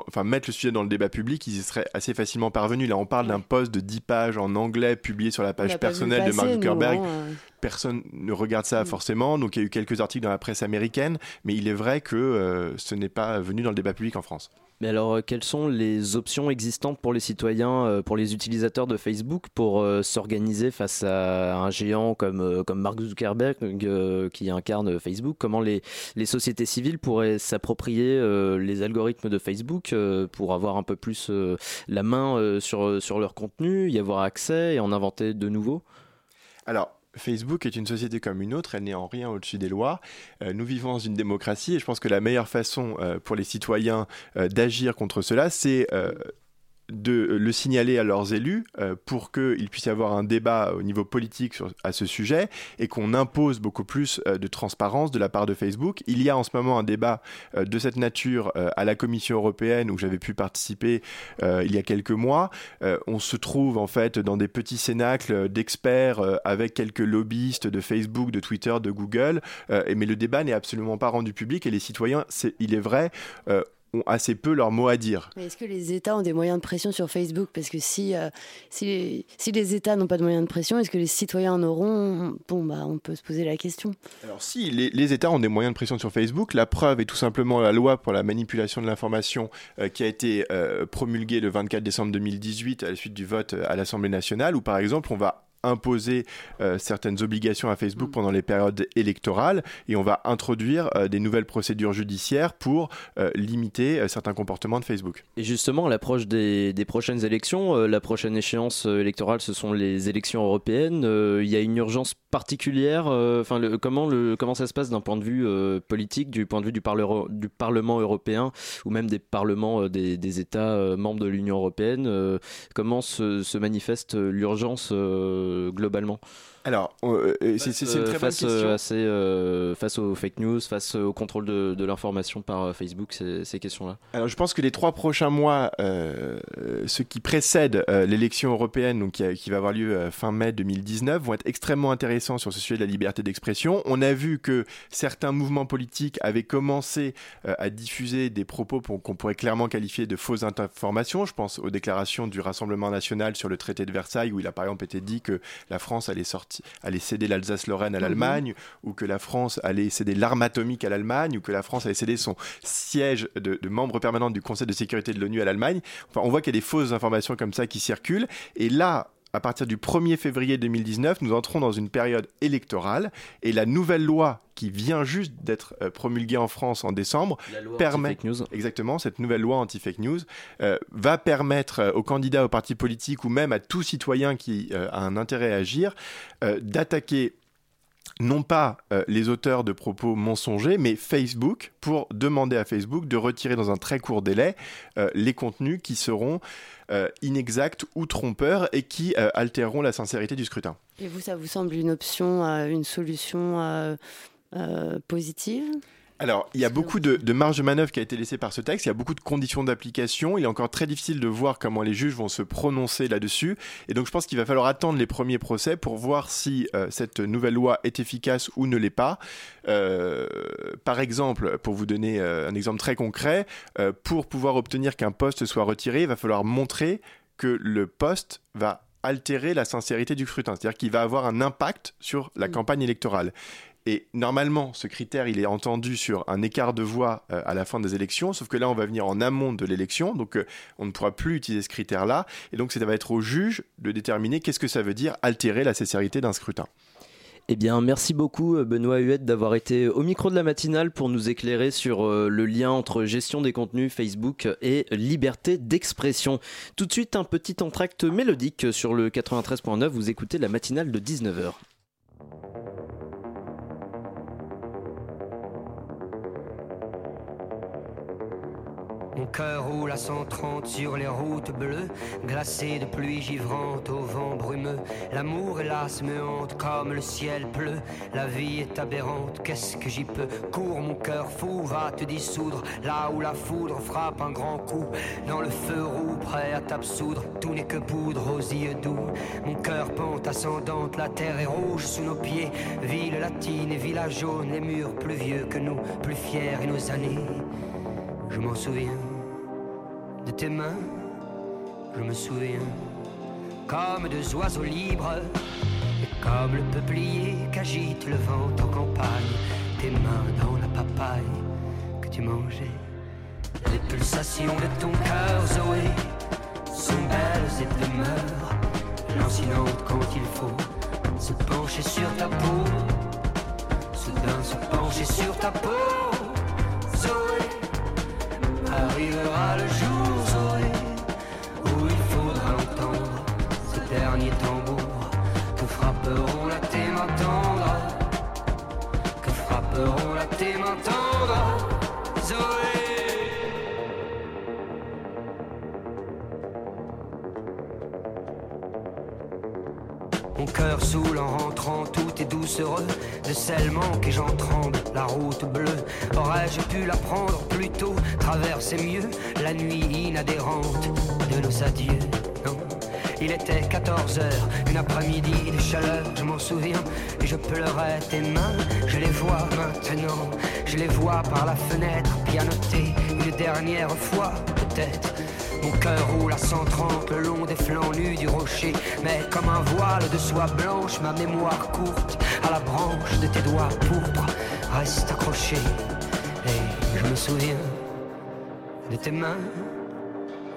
enfin mettre le sujet dans le débat public, ils y seraient assez facilement parvenus. Là, on parle d'un post de 10 pages en anglais publié sur la page personnelle de Mark Zuckerberg. Hein, personne ne regarde ça mm. forcément. Donc il y a eu quelques articles dans la presse américaine, mais il est vrai que euh, ce n'est pas venu dans le débat public en France. Mais alors, euh, quelles sont les options existantes pour les citoyens, euh, pour les utilisateurs de Facebook, pour s'organiser face à un géant comme, comme Mark Zuckerberg qui incarne Facebook? Comment les, les sociétés civiles pourraient s'approprier les algorithmes de Facebook pour avoir un peu plus la main sur, sur leur contenu, y avoir accès et en inventer de nouveaux? Alors, Facebook est une société comme une autre, elle n'est en rien au-dessus des lois. Euh, nous vivons dans une démocratie et je pense que la meilleure façon euh, pour les citoyens euh, d'agir contre cela, c'est de le signaler à leurs élus euh, pour qu'il puisse y avoir un débat au niveau politique à ce sujet et qu'on impose beaucoup plus euh, de transparence de la part de Facebook. Il y a en ce moment un débat euh, de cette nature à la Commission européenne où j'avais pu participer il y a quelques mois. on se trouve en fait dans des petits cénacles d'experts avec quelques lobbyistes de Facebook, de Twitter, de Google, mais le débat n'est absolument pas rendu public et les citoyens, il est vrai, ont assez peu leur mot à dire. Est-ce que les États ont des moyens de pression sur Facebook? Parce que si, euh, si, les, si, les, États n'ont pas de moyens de pression, est-ce que les citoyens en auront? Bon, bah, on peut se poser la question. Alors si, les, les, États ont des moyens de pression sur Facebook. La preuve est tout simplement la loi pour la manipulation de l'information euh, qui a été euh, promulguée le 24 décembre 2018 à la suite du vote à l'Assemblée nationale, où par exemple on va imposer euh, certaines obligations à Facebook mm. pendant les périodes électorales et on va introduire euh, des nouvelles procédures judiciaires pour euh, limiter certains comportements de Facebook. Et justement, à l'approche des, des, prochaines élections, la prochaine échéance électorale, ce sont les élections européennes. Il y a une urgence particulière. Enfin, le, comment, le, comment ça se passe d'un point de vue politique, du point de vue du, du, Parlement européen ou même des parlements des, des États membres de l'Union européenne Comment se, se manifeste l'urgence euh, globalement alors, euh, euh, c'est une très bonne question. face aux fake news, face au contrôle de, l'information par Facebook, ces, questions-là Alors, je pense que les trois prochains mois, ceux qui précèdent l'élection européenne, donc qui, va avoir lieu fin mai 2019, vont être extrêmement intéressants sur ce sujet de la liberté d'expression. On a vu que certains mouvements politiques avaient commencé à diffuser des propos qu'on pourrait clairement qualifier de fausses informations. Je pense aux déclarations du Rassemblement national sur le traité de Versailles, où il a par exemple été dit que la France allait, sortir, allait céder l'Alsace-Lorraine à mhm. l'Allemagne, ou que la France allait céder l'arme atomique à l'Allemagne, ou que la France allait céder son siège de, membre permanent du Conseil de sécurité de l'ONU à l'Allemagne. Enfin, on voit qu'il y a des fausses informations comme ça qui circulent. Et là, à partir du 1er février 2019, nous entrons dans une période électorale et la nouvelle loi qui vient juste d'être euh, promulguée en France en décembre permet news. exactement cette nouvelle loi anti-fake news euh, va permettre euh, aux candidats aux partis politiques ou même à tout citoyen qui a un intérêt à agir d'attaquer non pas les auteurs de propos mensongers, mais Facebook, pour demander à Facebook de retirer dans un très court délai les contenus qui seront euh, inexacts ou trompeurs et qui euh, altéreront la sincérité du scrutin. Et vous, ça vous semble une option, euh, une solution positive? Alors, il y a beaucoup de, de, marge de manœuvre qui a été laissée par ce texte. Il y a beaucoup de conditions d'application. Il est encore très difficile de voir comment les juges vont se prononcer là-dessus. Et donc, je pense qu'il va falloir attendre les premiers procès pour voir si euh, cette nouvelle loi est efficace ou ne l'est pas. Euh, par exemple, pour vous donner euh, un exemple très concret, pour pouvoir obtenir qu'un poste soit retiré, il va falloir montrer que le poste va altérer la sincérité du scrutin, c'est-à-dire qu'il va avoir un impact sur la mmh. campagne électorale. Et normalement, ce critère, il est entendu sur un écart de voix euh, à la fin des élections, sauf que là, on va venir en amont de l'élection, donc euh, on ne pourra plus utiliser ce critère-là. Et donc, ça va être au juge de déterminer qu'est-ce que ça veut dire altérer la sincérité d'un scrutin. Eh bien, merci beaucoup euh, Benoît Huette d'avoir été au micro de la matinale pour nous éclairer sur le lien entre gestion des contenus Facebook et liberté d'expression. Tout de suite, un petit entracte mélodique sur le 93.9. Vous écoutez la matinale de 19h. Mon cœur roule à 130 sur les routes bleues, glacées de pluie givrante au vent brumeux. L'amour hélas me hante comme le ciel pleut. La vie est aberrante, qu'est-ce que j'y peux? Cours mon cœur fou, va te dissoudre là où la foudre frappe un grand coup. Dans le feu roux, prêt à t'absoudre, tout n'est que poudre aux yeux doux. Mon cœur pente ascendante, la terre est rouge sous nos pieds. Ville latine et village jaune, les murs plus vieux que nous, plus fiers et nos années. Je m'en souviens de tes mains, je me souviens comme deux oiseaux libres et comme le peuplier qu'agite le vent en campagne, tes mains dans la papaye que tu mangeais. Les pulsations de ton cœur, Zoé, sont belles et demeurent lancinantes quand il faut se pencher sur ta peau, soudain se pencher sur ta peau. Arrivera le jour, Zoé, où il faudra entendre ce dernier tambour. Que frapperont la tes mains tendres, que frapperont la tes mains tendres, Zoé. Mon cœur saoule en rentrant, tout De sel manque et j'en tremble, la route bleue. Aurais-je pu la prendre plus tôt, traverser mieux la nuit inadhérente de nos adieux Non, il était 14 heures, une après-midi de chaleur, je m'en souviens. Et je pleurais tes mains, je les vois maintenant. Je les vois par la fenêtre, pianoter une dernière fois, peut-être. Mon cœur roule à 130 le long des flancs nus du rocher. Mais comme un voile de soie blanche, ma mémoire courte à la branche de tes doigts pourpres reste accrochée. Et je me souviens de tes mains,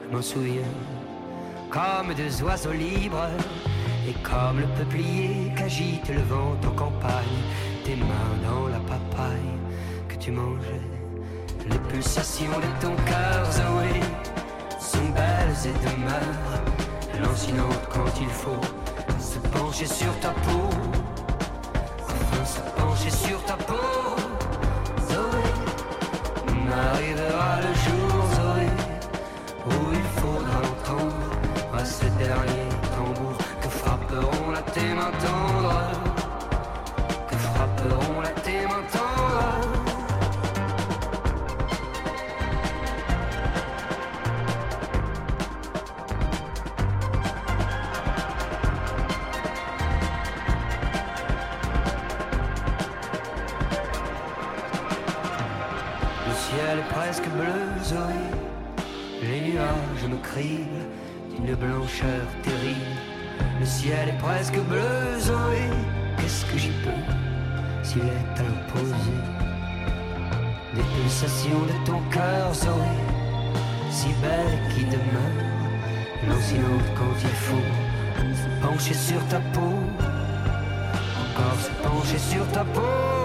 je m'en souviens. Comme deux oiseaux libres et comme le peuplier qu'agite le vent en campagne. Tes mains dans la papaye que tu mangeais. Les pulsations de ton cœur, Zoé sont belles et demeurent lancinantes quand il faut se pencher sur ta peau. Enfin, se pencher sur ta peau. Zoé, arrivera le jour, Zoé, où il faudra entendre à ce dernier tambour que frapperont la tes mains d'une blancheur terrible. Le ciel est presque bleu, Zoé. Qu'est-ce que j'y peux s'il est à l'opposé Des pulsations de ton cœur, Zoé. Si belle qui demeure, lancinante quand il faut. Se pencher sur ta peau, encore se pencher sur ta peau.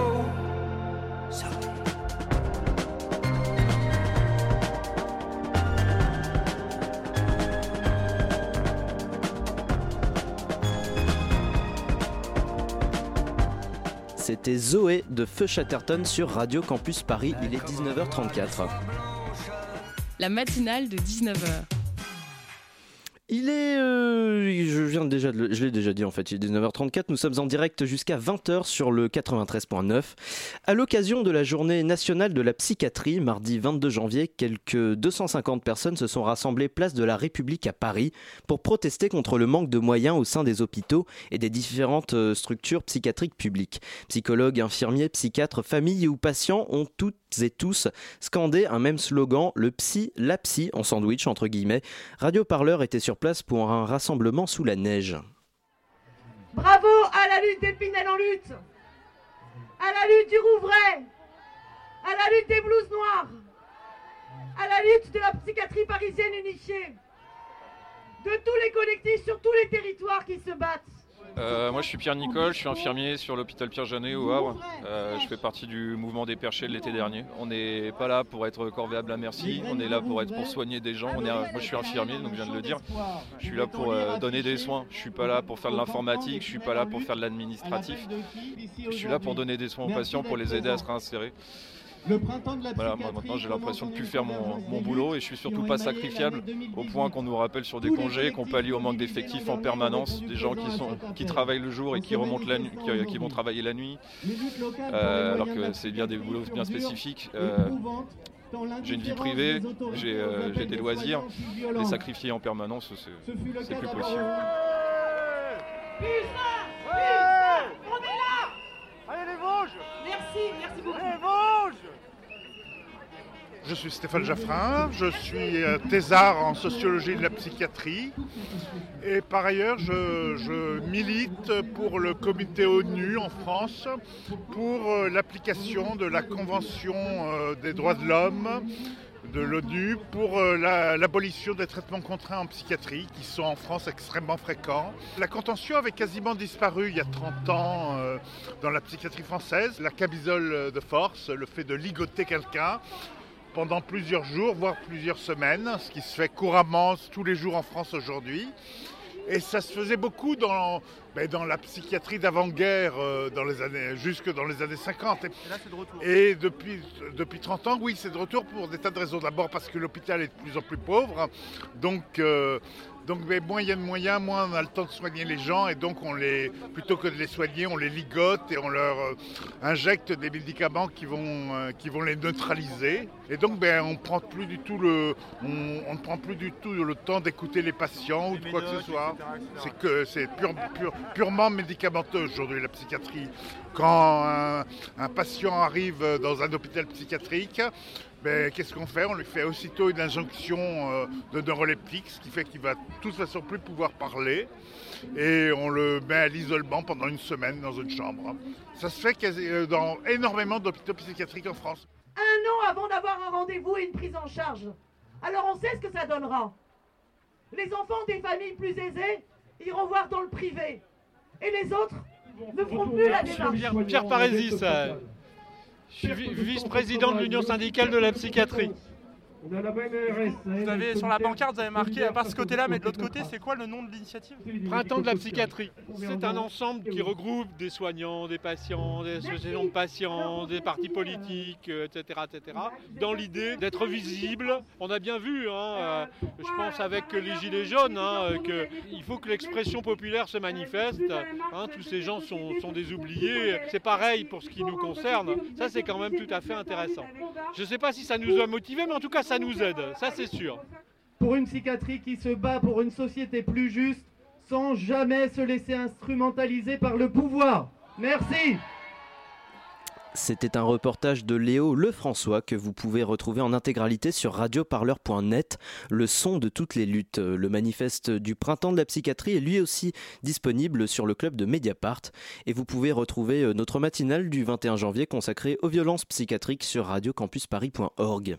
C'était Zoé de Feu Chatterton sur Radio Campus Paris. Il est 19h34. La matinale de 19h. Il est, euh, je viens déjà, je l'ai déjà dit en fait, il est 19h34. Nous sommes en direct jusqu'à 20h sur le 93.9. À l'occasion de la journée nationale de la psychiatrie, mardi 22 janvier, quelques 250 personnes se sont rassemblées place de la République à Paris pour protester contre le manque de moyens au sein des hôpitaux et des différentes euh, structures psychiatriques publiques. Psychologues, infirmiers, psychiatres, familles ou patients ont toutes et tous scandé un même slogan, le psy, la psy, en sandwich entre guillemets. Radio Parleur était sur place pour un rassemblement sous la neige. Bravo à la lutte des Pinel en lutte, à la lutte du Rouvray, à la lutte des blouses noires, à la lutte de la psychiatrie parisienne unifiée, de tous les collectifs sur tous les territoires qui se battent. Euh, moi je suis Pierre Nicole, je suis infirmier sur l'hôpital Pierre Janet au Havre. Euh, je fais partie du mouvement des perchés de l'été dernier. On n'est pas là pour être corvéable à merci, on est là pour être pour soigner des gens. Moi je suis infirmier donc je viens de le dire. Je suis là pour euh, donner des soins. Je suis pas là pour faire de l'informatique, je suis pas là pour faire de l'administratif. Je suis là pour donner des soins aux patients, pour les aider à se réinsérer. Voilà, moi maintenant j'ai l'impression de plus faire mon, boulot et je suis surtout pas sacrifiable au point qu'on nous rappelle sur des congés, qu'on pallie au manque d'effectifs en permanence, des gens qui, sont, qui travaillent le jour et qui remontent la nuit, qui, vont travailler la nuit, euh, alors que c'est bien des boulots bien spécifiques. Euh, j'ai une vie privée, euh, j'ai des loisirs, les sacrifier en permanence, c'est plus possible. Merci, merci beaucoup. Je suis Stéphane Jaffrin, je suis euh, thésard en sociologie de la psychiatrie et par ailleurs je, milite pour le comité ONU en France pour euh, l'application de la Convention euh, des droits de l'homme de l'ONU pour l'abolition des traitements contraints en psychiatrie qui sont en France extrêmement fréquents. La contention avait quasiment disparu il y a 30 ans dans la psychiatrie française. La camisole de force, le fait de ligoter quelqu'un pendant plusieurs jours, voire plusieurs semaines, ce qui se fait couramment tous les jours en France aujourd'hui. Et ça se faisait beaucoup dans, ben, dans la psychiatrie d'avant-guerre, euh, dans les années, jusque dans les années 50. Et, là, c'est de retour. Et depuis, depuis 30 ans, oui, c'est de retour pour des tas de raisons. D'abord parce que l'hôpital est de plus en plus pauvre. Donc, euh, donc mais moins il y a de moyens, moins on a le temps de soigner les gens et donc on les, plutôt que de les soigner, on les ligote et on leur euh, injecte des médicaments qui vont, euh, qui vont les neutraliser. Et donc ben, on prend plus du tout le, on, ne prend plus du tout le temps d'écouter les patients ou de quoi que ce soit. C'est que c'est purement médicamenteux aujourd'hui la psychiatrie. Quand un patient arrive dans un hôpital psychiatrique, ben, qu'est-ce qu'on fait? On lui fait aussitôt une injonction euh, de neuroleptique, ce qui fait qu'il va de toute façon plus pouvoir parler. Et on le met à l'isolement pendant une semaine dans une chambre. Ça se fait euh, dans énormément d'hôpitaux psychiatriques en France. Un an avant d'avoir un rendez-vous et une prise en charge. Alors on sait ce que ça donnera. Les enfants des familles plus aisées iront voir dans le privé. Et les autres ne feront plus la démarche. Pierre Parésis, je suis vice-président de l'Union syndicale de la psychiatrie. Vous avez sur la pancarte, vous avez marqué à part ce côté-là, mais de l'autre côté, c'est quoi le nom de l'initiative Printemps de la psychiatrie. C'est un ensemble qui regroupe des soignants, des patients, des associations de patients, des partis politiques, etc., etc. Dans l'idée d'être visible. On a bien vu, hein, euh, je pense avec les gilets jaunes, hein, qu'il faut que l'expression populaire se manifeste. Hein, tous ces gens sont, sont des oubliés. C'est pareil pour ce qui nous concerne. Ça, c'est quand même tout à fait intéressant. Je ne sais pas si ça nous a motivés, mais en tout cas, ça nous aide, ça c'est sûr. Pour une psychiatrie qui se bat pour une société plus juste, sans jamais se laisser instrumentaliser par le pouvoir. Merci. C'était un reportage de Léo Lefrançois que vous pouvez retrouver en intégralité sur radioparleur.net, le son de toutes les luttes. Le manifeste du printemps de la psychiatrie est lui aussi disponible sur le club de Mediapart et vous pouvez retrouver euh, notre matinale du 21 janvier consacrée aux violences psychiatriques sur radiocampusparis.org.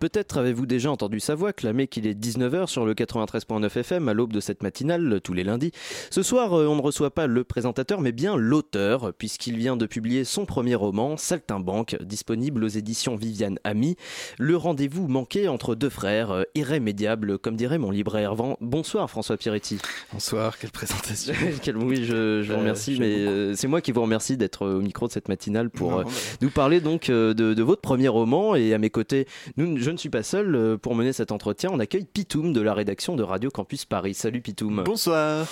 Peut-être avez-vous déjà entendu sa voix clamer qu'il est 19h sur le 93.9 FM à l'aube de cette matinale tous les lundis. Ce soir, euh, on ne reçoit pas le présentateur mais bien l'auteur puisqu'il vient de publier son premier roman, Saltimbanque, disponible aux éditions Viviane Ami. Le rendez-vous manqué entre deux frères, euh, irrémédiable comme dirait mon libraire. Bonsoir François Piretti. Bonsoir, quelle présentation. oui, je, vous euh, remercie, mais c'est moi qui vous remercie d'être au micro de cette matinale pour nous parler donc de, votre premier roman et à mes côtés, nous, je je ne suis pas seul pour mener cet entretien. On accueille Pitoum de la rédaction de Radio Campus Paris. Salut Pitoum. Bonsoir.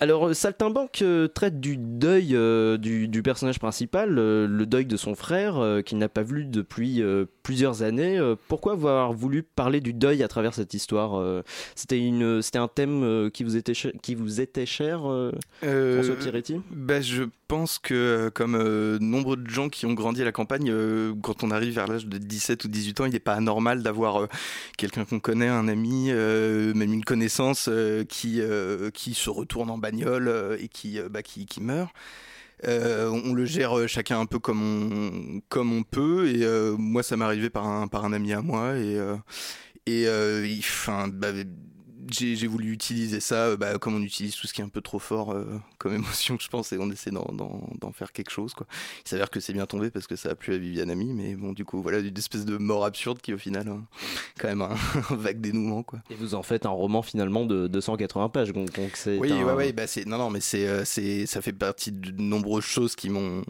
Alors, euh, Saltimbanque euh, traite du deuil euh, du, personnage principal, le deuil de son frère, qu'il n'a pas vu depuis plusieurs années. pourquoi avoir voulu parler du deuil à travers cette histoire C'était une, c'était un thème qui vous était cher, qui vous était cher, François Piretti ben, Je pense que, comme nombre de gens qui ont grandi à la campagne, quand on arrive vers l'âge de 17 ou 18 ans, il n'est pas anormal d'avoir quelqu'un qu'on connaît, un ami, même une connaissance qui, qui se retourne en bagnole euh, et qui, euh, bah, qui, qui meurt. Euh, on le gère chacun un peu comme on, comme on peut. Et moi, ça m'est arrivé par un, par un ami à moi. Et, et enfin, bah, j'ai voulu utiliser ça euh, bah, comme on utilise tout ce qui est un peu trop fort euh, comme émotion, je pense, et on essaie d'en faire quelque chose. Quoi. Il s'avère que c'est bien tombé parce que ça a plu à Viviane Ami, mais bon, du coup, voilà, une espèce de mort absurde qui, au final, hein, quand même un, vague dénouement. Quoi. Et vous en faites un roman finalement de 280 pages, donc, c'est. Oui, ouais, ouais, bah non, non, mais c'est, euh, c'est, ça fait partie de nombreuses choses qui m'ont,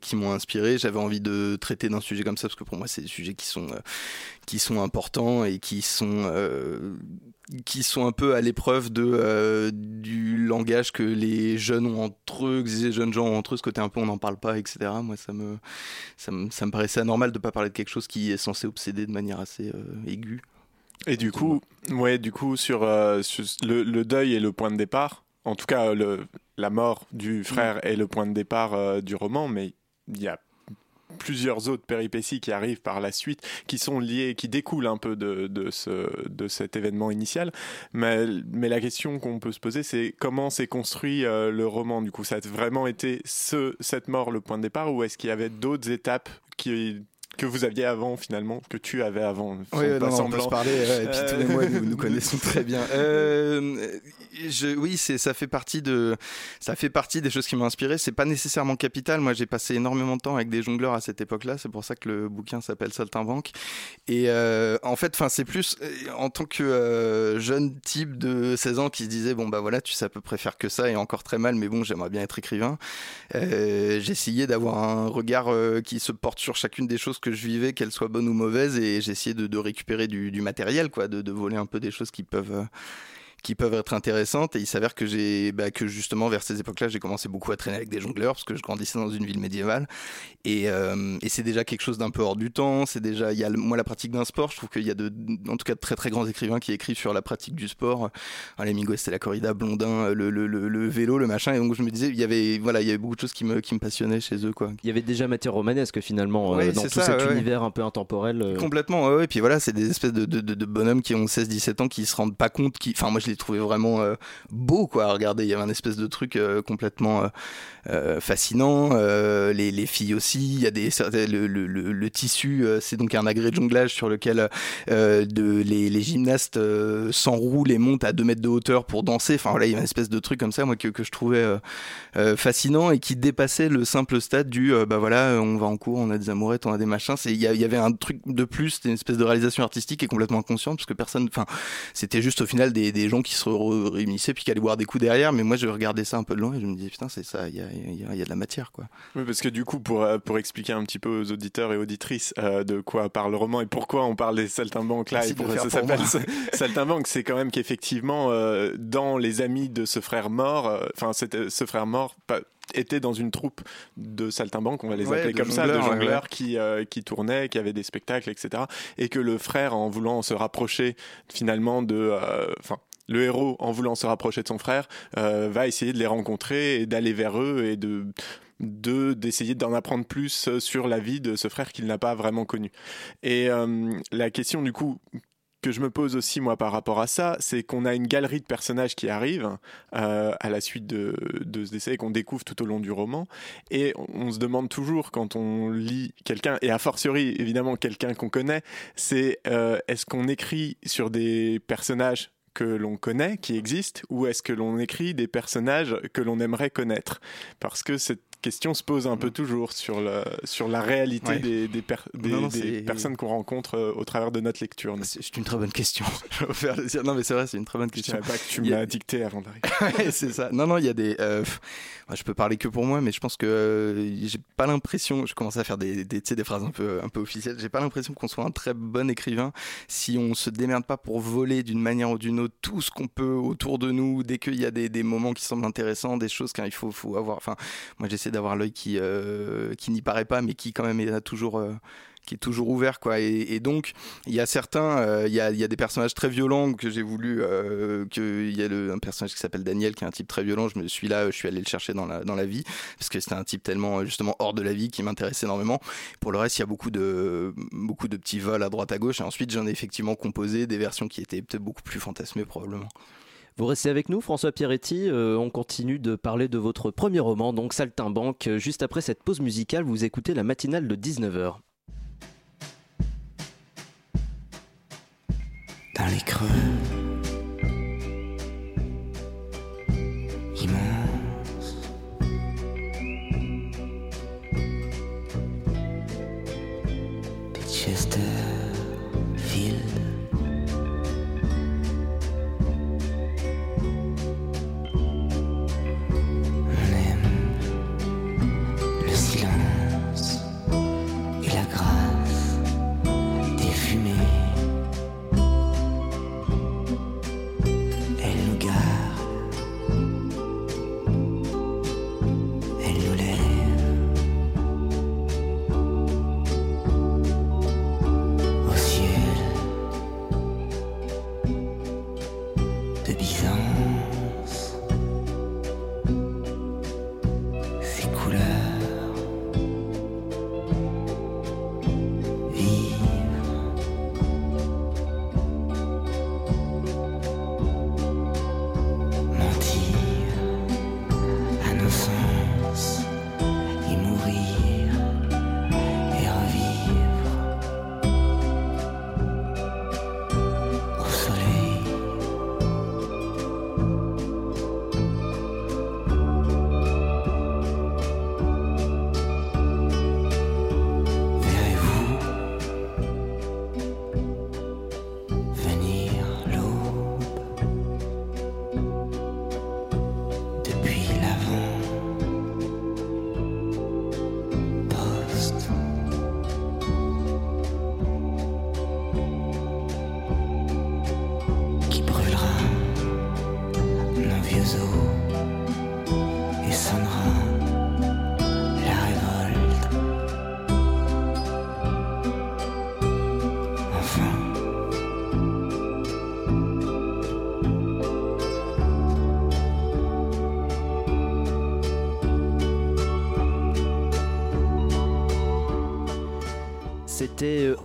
qui m'ont inspiré. J'avais envie de traiter d'un sujet comme ça parce que pour moi, c'est des sujets qui sont, qui sont importants et qui sont qui sont un peu à l'épreuve de euh, du langage que les jeunes ont entre eux, que les jeunes gens ont entre eux, ce côté un peu on n'en parle pas, etc. Moi, ça me, ça me, ça me paraissait anormal de pas parler de quelque chose qui est censé obséder de manière assez euh, aiguë. Et du coup, ouais, du coup, sur, euh, le, le, deuil est le point de départ. En tout cas, le, la mort du frère est le point de départ du roman, mais il y a plusieurs autres péripéties qui arrivent par la suite, qui sont liées, qui découlent un peu de, de, ce, de cet événement initial. Mais, mais la question qu'on peut se poser, c'est comment s'est construit euh, le roman Du coup, ça a vraiment été ce, cette mort le point de départ, ou est-ce qu'il y avait d'autres étapes qui que vous aviez avant finalement, que tu avais avant. Oui, non, on peut se parler. et puis tous les mois, nous nous connaissons très bien. Euh, je, oui, c'est ça fait partie de ça fait partie des choses qui m'ont inspiré. C'est pas nécessairement capital. Moi, j'ai passé énormément de temps avec des jongleurs à cette époque-là. C'est pour ça que le bouquin s'appelle Saltimbanque. Et euh, en fait, enfin, c'est plus euh, en tant que euh, jeune type de 16 ans qui se disait bon bah voilà, tu sais à peu près faire que ça et encore très mal, mais bon, j'aimerais bien être écrivain. Euh, J'essayais d'avoir un regard qui se porte sur chacune des choses que je vivais, qu'elles soient bonnes ou mauvaises, et j'essayais de, de récupérer du, du, matériel, quoi, de, de voler un peu des choses qui peuvent qui peuvent être intéressantes. Et il s'avère que j'ai, bah, que justement vers ces époques-là, j'ai commencé beaucoup à traîner avec des jongleurs parce que je grandissais dans une ville médiévale. Et, euh, et c'est déjà quelque chose d'un peu hors du temps. C'est déjà, il y a moi la pratique d'un sport. Je trouve qu'il y a de, en tout cas de très très grands écrivains qui écrivent sur la pratique du sport. les Mingo, c'était la corrida, Blondin, le, le, le, vélo, le machin. Et donc je me disais, il y avait, voilà, il y avait beaucoup de choses qui me, qui me passionnaient chez eux, quoi. Il y avait déjà matière romanesque finalement euh, dans tout cet univers un peu intemporel. Euh. Complètement, ouais, Et puis voilà, c'est des espèces de, de, de, bonhommes qui ont 16-17 ans qui se rendent pas compte, qui, enfin moi je les trouvais vraiment beau quoi regardez il y avait un espèce de truc euh, complètement euh, euh, fascinant. Les, les, filles aussi. Il y a des le, le, le, tissu c'est donc un agrès de jonglage sur lequel de, les, les gymnastes s'enroulent et montent à 2 mètres de hauteur pour danser. Enfin voilà il y a une espèce de truc comme ça moi que, que je trouvais fascinant et qui dépassait le simple stade du bah voilà on va en cours on a des amourettes on a des machins. Il y, y, avait un truc de plus c'était une espèce de réalisation artistique et complètement inconsciente parce que personne enfin c'était juste au final des, des gens qui se réunissait puis qui allait boire des coups derrière. Mais moi, je regardais ça un peu de loin et je me disais, putain, c'est ça, il y a, y a, de la matière, quoi. Oui, parce que du coup, pour, euh, pour expliquer un petit peu aux auditeurs et auditrices euh, de quoi parle le roman et pourquoi on parle des saltimbanques là et pourquoi ça s'appelle saltimbanque, c'est quand même qu'effectivement, euh, dans les amis de ce frère mort, enfin, ce frère mort, était dans une troupe de saltimbanques, on va les appeler comme ça, de jongleurs qui, qui tournaient, qui avaient des spectacles, etc. Et que le frère, en voulant se rapprocher finalement de, enfin, le héros, en voulant se rapprocher de son frère, euh, va essayer de les rencontrer et d'aller vers eux et de d'essayer d'en apprendre plus sur la vie de ce frère qu'il n'a pas vraiment connu. Et euh, la question du coup que je me pose aussi moi par rapport à ça, c'est qu'on a une galerie de personnages qui arrivent euh, à la suite de, de ce décès qu'on découvre tout au long du roman, et on, se demande toujours quand on lit quelqu'un, et a fortiori évidemment quelqu'un qu'on connaît, c'est est-ce qu'on écrit sur des personnages que l'on connaît, qui existent, ou est-ce que l'on écrit des personnages que l'on aimerait connaître? Parce que cette question se pose un peu toujours sur la, sur la réalité Ouais. des, des, per- des- Non, non, des c'est- personnes qu'on rencontre euh, au travers de notre lecture. C'est une très bonne question. Je non, mais c'est vrai, c'est une très bonne Je question. savais pas que tu me a- l'as dicté avant d'arriver. C'est ça. Non, non, il y a des. euh, moi, je peux parler que pour moi, mais je pense que euh, j'ai pas l'impression. Je commence à faire des, des, des phrases un peu, un peu officielles. J'ai pas l'impression qu'on soit un très bon écrivain si on se démerde pas pour voler d'une manière ou d'une autre tout ce qu'on peut autour de nous. Dès qu'il y a des, des moments qui semblent intéressants, des choses qu'il faut, faut avoir. Enfin, moi, j'essaie d'avoir l'œil qui, euh, qui n'y paraît pas, mais qui quand même est toujours. euh, qui est toujours ouvert quoi. Et, donc il y a certains euh, il y, a, il y a des personnages très violents que j'ai voulu il y a le, un personnage qui s'appelle Daniel qui est un type très violent. Je me suis là je suis allé le chercher dans la dans la vie parce que c'était un type tellement justement hors de la vie qui m'intéresse énormément. Pour le reste il y a beaucoup de beaucoup de petits vols à droite à gauche. Et ensuite j'en ai effectivement composé des versions qui étaient peut-être beaucoup plus fantasmées probablement Vous restez avec nous, François Pierretti. Euh, on continue de parler de votre premier roman, donc Saltimbanque. Juste après cette pause musicale, vous écoutez la matinale de 19h. dans les creux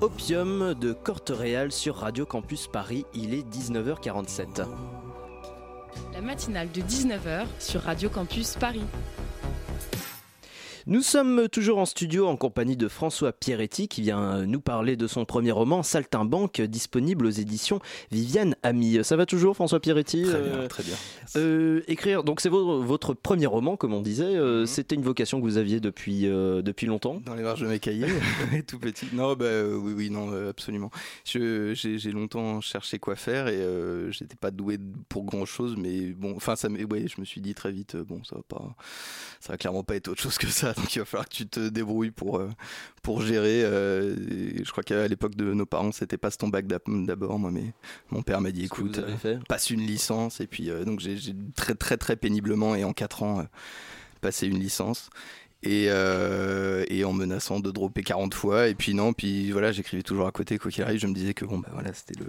Opium de Corte Réal sur Radio Campus Paris. Il est 19h47. La matinale de 19h sur Radio Campus Paris. Nous sommes toujours en studio en compagnie de François Pierretti qui vient nous parler de son premier roman Saltimbanque disponible aux éditions Viviane Ami. Ça va toujours François Pierretti Très bien, Euh, très bien. euh, écrire, donc c'est vo- votre premier roman comme on disait, Mhm. euh, c'était une vocation que vous aviez depuis, euh, depuis longtemps? Dans les marges de mes cahiers, tout petit. Non, bah, oui, oui, non, absolument. J'ai longtemps cherché quoi faire et euh, j'étais pas doué pour grand chose, mais bon, enfin, ça, ouais, je me suis dit très vite, bon, ça va pas, ça va clairement pas être autre chose que ça, donc il va falloir que tu te débrouilles pour euh, pour gérer. euh, et je crois qu'à l'époque de nos parents, c'était passe ton bac d'ab- d'abord, moi, mais mon père m'a dit, écoute, euh, passe une licence. Et puis donc j'ai très très très péniblement et en quatre ans passé une licence. Et, euh, et en menaçant de dropper 40 fois. Et puis non puis voilà j'écrivais toujours à côté quoi qu'il arrive. Je me disais que bon bah voilà c'était le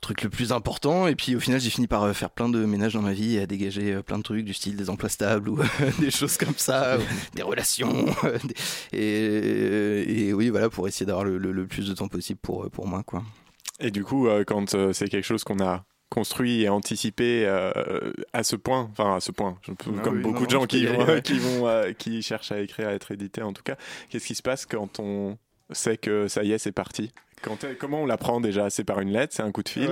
truc le plus important. Et puis au final j'ai fini par euh, faire plein de ménages dans ma vie et à dégager euh, plein de trucs du style des emplois stables ou des choses comme ça ou des relations euh, des- et, et oui voilà pour essayer d'avoir le, le- le plus de temps possible pour, euh, pour moi quoi. Et du coup, euh, quand euh, c'est quelque chose qu'on a construit et anticipé euh, à ce point, enfin à ce point, Ah comme oui, beaucoup non, de gens qui vont, aller, ouais. qui vont, euh, qui cherchent à écrire, à être édité en tout cas, qu'est-ce qui se passe quand on sait que ça y est, c'est parti? Comment on l'apprend déjà? C'est par une lettre, c'est un coup de fil?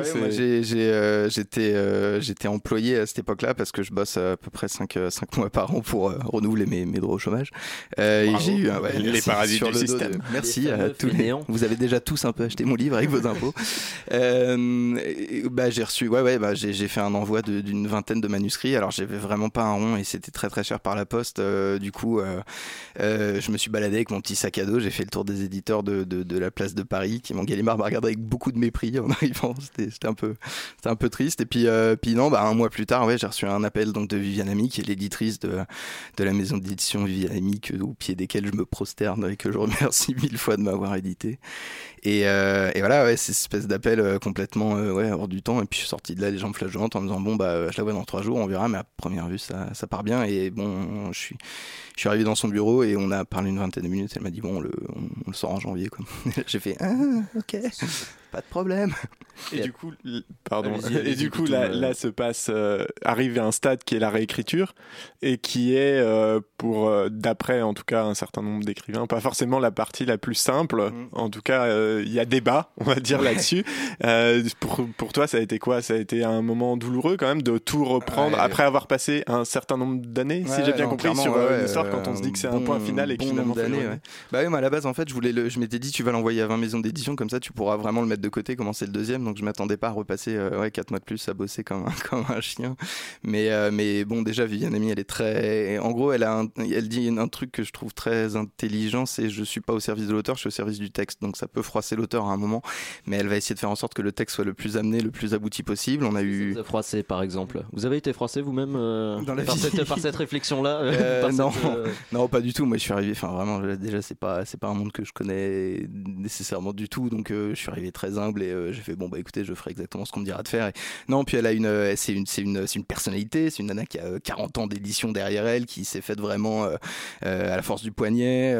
J'étais j'étais employé à cette époque-là parce que je bosse à peu près 5, 5 mois par an pour renouveler mes, mes droits au chômage. et j'ai eu les parasites du système. merci à tous les Vous avez déjà tous un peu acheté mon livre avec vos impôts. bah, j'ai reçu, ouais, ouais, bah, j'ai fait un envoi d'une vingtaine de manuscrits. Alors, j'avais vraiment pas un rond et c'était très très cher par la poste. du coup, je me suis baladé avec mon petit sac à dos. J'ai fait le tour des éditeurs de, de, de la place de Paris qui Gallimard m'a regardé avec beaucoup de mépris en arrivant. C'était un peu, un peu triste. Et puis, euh, puis non, bah, un mois plus tard, ouais, j'ai reçu un appel donc de Viviane Ami, qui est l'éditrice de, la maison d'édition Viviane Ami, au pied desquels je me prosterne et que je remercie mille fois de m'avoir édité. Et, euh, et, voilà, c'est une espèce d'appel euh, complètement ouais, hors du temps. Et puis je suis sorti de là, les jambes flageolantes, en me disant bon bah je la vois dans trois jours, on verra. Mais à première vue, ça, ça part bien. Et bon, je suis, je suis arrivé dans son bureau et on a parlé une vingtaine de minutes. Elle m'a dit bon, on le, on, le sort en janvier. J'ai fait ah, ok, pas de problème. Et, du coup, pardon. et du coup, là, là, se passe, euh, arrive à un stade qui est la réécriture et qui est euh, pour, euh, d'après en tout cas un certain nombre d'écrivains, pas forcément la partie la plus simple. Mm. En tout cas, il y a débat, on va dire là-dessus. pour, pour toi, ça a été quoi? Ça a été un moment douloureux quand même de tout reprendre après avoir passé un certain nombre d'années, si j'ai bien compris, sur une histoire quand on se dit que c'est un point final et que finalement d'années. Bah oui, moi à la base en fait, je voulais, le, je m'étais dit tu vas l'envoyer à 20 maisons d'édition comme ça, tu pourras vraiment le mettre de côté, commencer le deuxième. Donc je m'attendais pas à repasser euh, ouais, 4 mois de plus à bosser comme un, comme un chien. Mais, euh, mais bon, déjà, Viviane Ami, elle est très. En gros, elle, a elle dit un truc que je trouve très intelligent c'est je suis pas au service de l'auteur, je suis au service du texte. Donc ça peut froisser l'auteur à un moment, mais elle va essayer de faire en sorte que le texte soit le plus amené, le plus abouti possible. On a eu. Froissé, par exemple. Vous avez été froissé vous-même euh, par, cette, par, cette, réflexion-là Non, non, pas du tout. Moi, je suis arrivé. Enfin, vraiment, déjà, c'est pas, c'est pas un monde que je connais nécessairement du tout. Donc, je suis arrivé très humble et j'ai fait bon, bah écoutez, je ferai exactement ce qu'on me dira de faire. Et... Non, puis elle a une, euh, c'est une, c'est une, une personnalité, c'est une nana qui a 40 euh, ans d'édition derrière elle, qui s'est faite vraiment euh, à la force du poignet,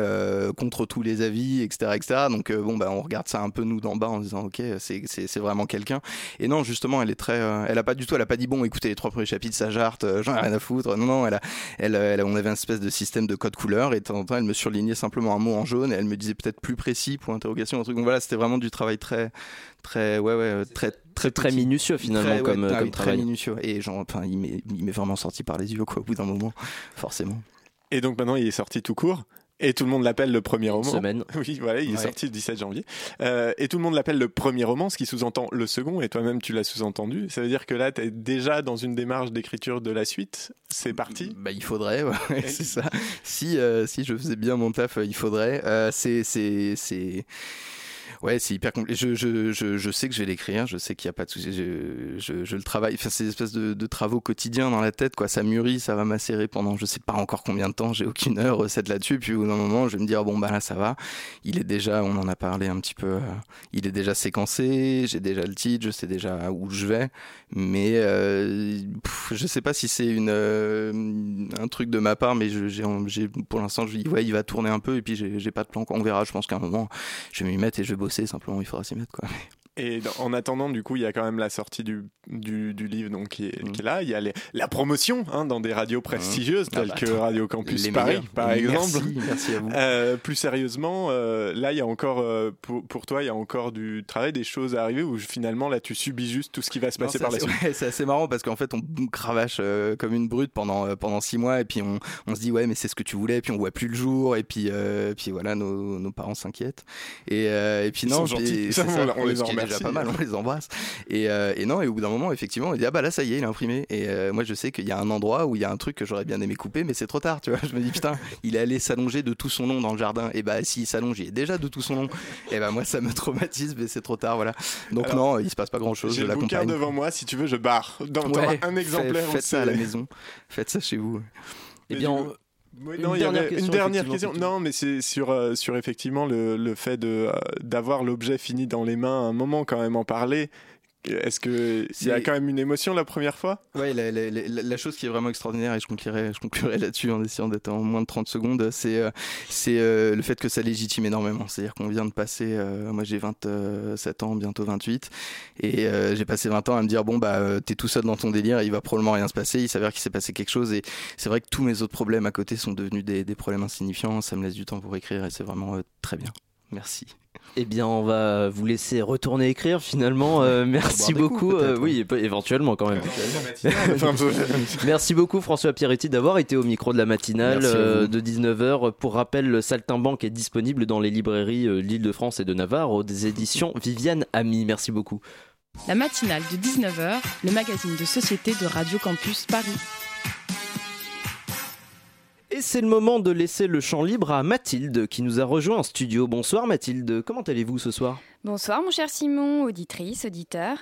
contre tous les avis, etc., etc. Donc bon, bah on regarde ça un peu nous d'en bas en disant ok, c'est vraiment quelqu'un. Et non, justement, elle est très, elle a pas du tout, elle a pas dit bon, écoutez les trois premiers chapitres, ça jarte, j'en ai rien à foutre. Non, non, elle a, elle, elle, on avait un espèce de système de code couleur et de temps en temps, elle me surlignait simplement un mot en jaune et elle me disait peut-être plus précis pour interrogation, un truc. Donc voilà, c'était vraiment du travail très, très, ouais, ouais, très, très, très minutieux finalement comme, comme très minutieux. Et genre, enfin, il m'est vraiment sorti par les yeux, quoi, au bout d'un moment, forcément. Et donc maintenant, il est sorti tout court. Et tout le monde l'appelle le premier roman. Semaine. Oui, voilà, il est sorti le 17 janvier. Euh, et tout le monde l'appelle le premier roman, ce qui sous-entend le second, et toi-même tu l'as sous-entendu. Ça veut dire que là, tu es déjà dans une démarche d'écriture de la suite. C'est parti Bah, il faudrait, ouais, c'est ça. Si, euh, si je faisais bien mon taf, il faudrait. Euh, c'est Ouais, c'est hyper compliqué. Je, je, je, je, sais que je vais l'écrire, je sais qu'il n'y a pas de souci. Je, le travaille. Enfin, c'est des espèces de, travaux quotidiens dans la tête, quoi. Ça mûrit, ça va macérer pendant je sais pas encore combien de temps. J'ai aucune heure recette là-dessus. Puis au bout d'un moment, je vais me dire bon bah là ça va. Il est déjà, on en a parlé un petit peu. Euh, il est déjà séquencé. J'ai déjà le titre, je sais déjà où je vais. Mais euh, je sais pas si c'est une euh, un truc de ma part, mais j'ai pour l'instant je dis ouais il va tourner un peu et puis j'ai pas de plan. On verra. Je pense qu'à un moment je vais m'y mettre et je vais simplement il faudra s'y mettre quoi. Et en attendant, du coup, il y a quand même la sortie du, du, du livre donc, qui, est, qui est là. Il y a les, la promotion hein, dans des radios prestigieuses telles que Radio Campus Paris, par exemple. Merci, à vous. Euh, plus sérieusement, euh, là, il y a encore, euh, pour, pour, toi, il y a encore du travail, des choses à arriver ou finalement, là, tu subis juste tout ce qui va se passer par la suite? Ouais, c'est assez marrant parce qu'en fait, on cravache comme une brute pendant, pendant six mois et puis on, on se dit, ouais, mais c'est ce que tu voulais, et puis on voit plus le jour et puis, puis voilà, nos, nos parents s'inquiètent. Et, et puis non, puis, ça, on, on les remercie déjà pas mal, on les embrasse. Et, euh, et, non, et au bout d'un moment, effectivement, il dit ah bah là ça y est, il a imprimé. Et euh, moi je sais qu'il y a un endroit où il y a un truc que j'aurais bien aimé couper, mais c'est trop tard, tu vois. Je me dis putain, il est allé s'allonger de tout son long dans le jardin. Et bah s'il s'allonge, il est déjà de tout son long. Et bah moi ça me traumatise, mais c'est trop tard, voilà. Donc non, il se passe pas grand chose. J'ai le bouquin devant moi, si tu veux, je barre. Dans, un exemplaire. Faites, ça à la maison, faites ça chez vous. et eh bien, non, une, dernière question, une dernière question. Non, mais c'est sur, euh, sur effectivement le, le fait de, d'avoir l'objet fini dans les mains, un moment quand même en parler. Est-ce que il y a quand même une émotion la première fois? Oui, la, la, la, chose qui est vraiment extraordinaire et je conclurai, je conclurai là-dessus en essayant d'être en moins de 30 secondes, c'est euh, euh, le fait que ça légitime énormément. C'est-à-dire qu'on vient de passer, euh, moi j'ai 27 ans, bientôt 28, et j'ai passé 20 ans à me dire bon bah t'es tout seul dans ton délire, il va probablement rien se passer. Il s'avère qu'il s'est passé quelque chose et c'est vrai que tous mes autres problèmes à côté sont devenus des, des problèmes insignifiants. Ça me laisse du temps pour écrire et c'est vraiment très bien. Merci. Eh bien, on va vous laisser retourner écrire finalement. Euh, merci beaucoup. coups, Euh, oui, épe- éventuellement quand même. Merci beaucoup François Pierretti d'avoir été au micro de la matinale euh, de 19h. Pour rappel, le Saltimbanque est disponible dans les librairies euh, d'Île-de-France et de Navarre aux éditions Viviane Ami. Merci beaucoup. La matinale de 19h, le magazine de société de Radio Campus Paris. Et c'est le moment de laisser le champ libre à Mathilde qui nous a rejoint en studio. Bonsoir Mathilde, comment allez-vous ce soir? Bonsoir mon cher Simon, auditrice, auditeur.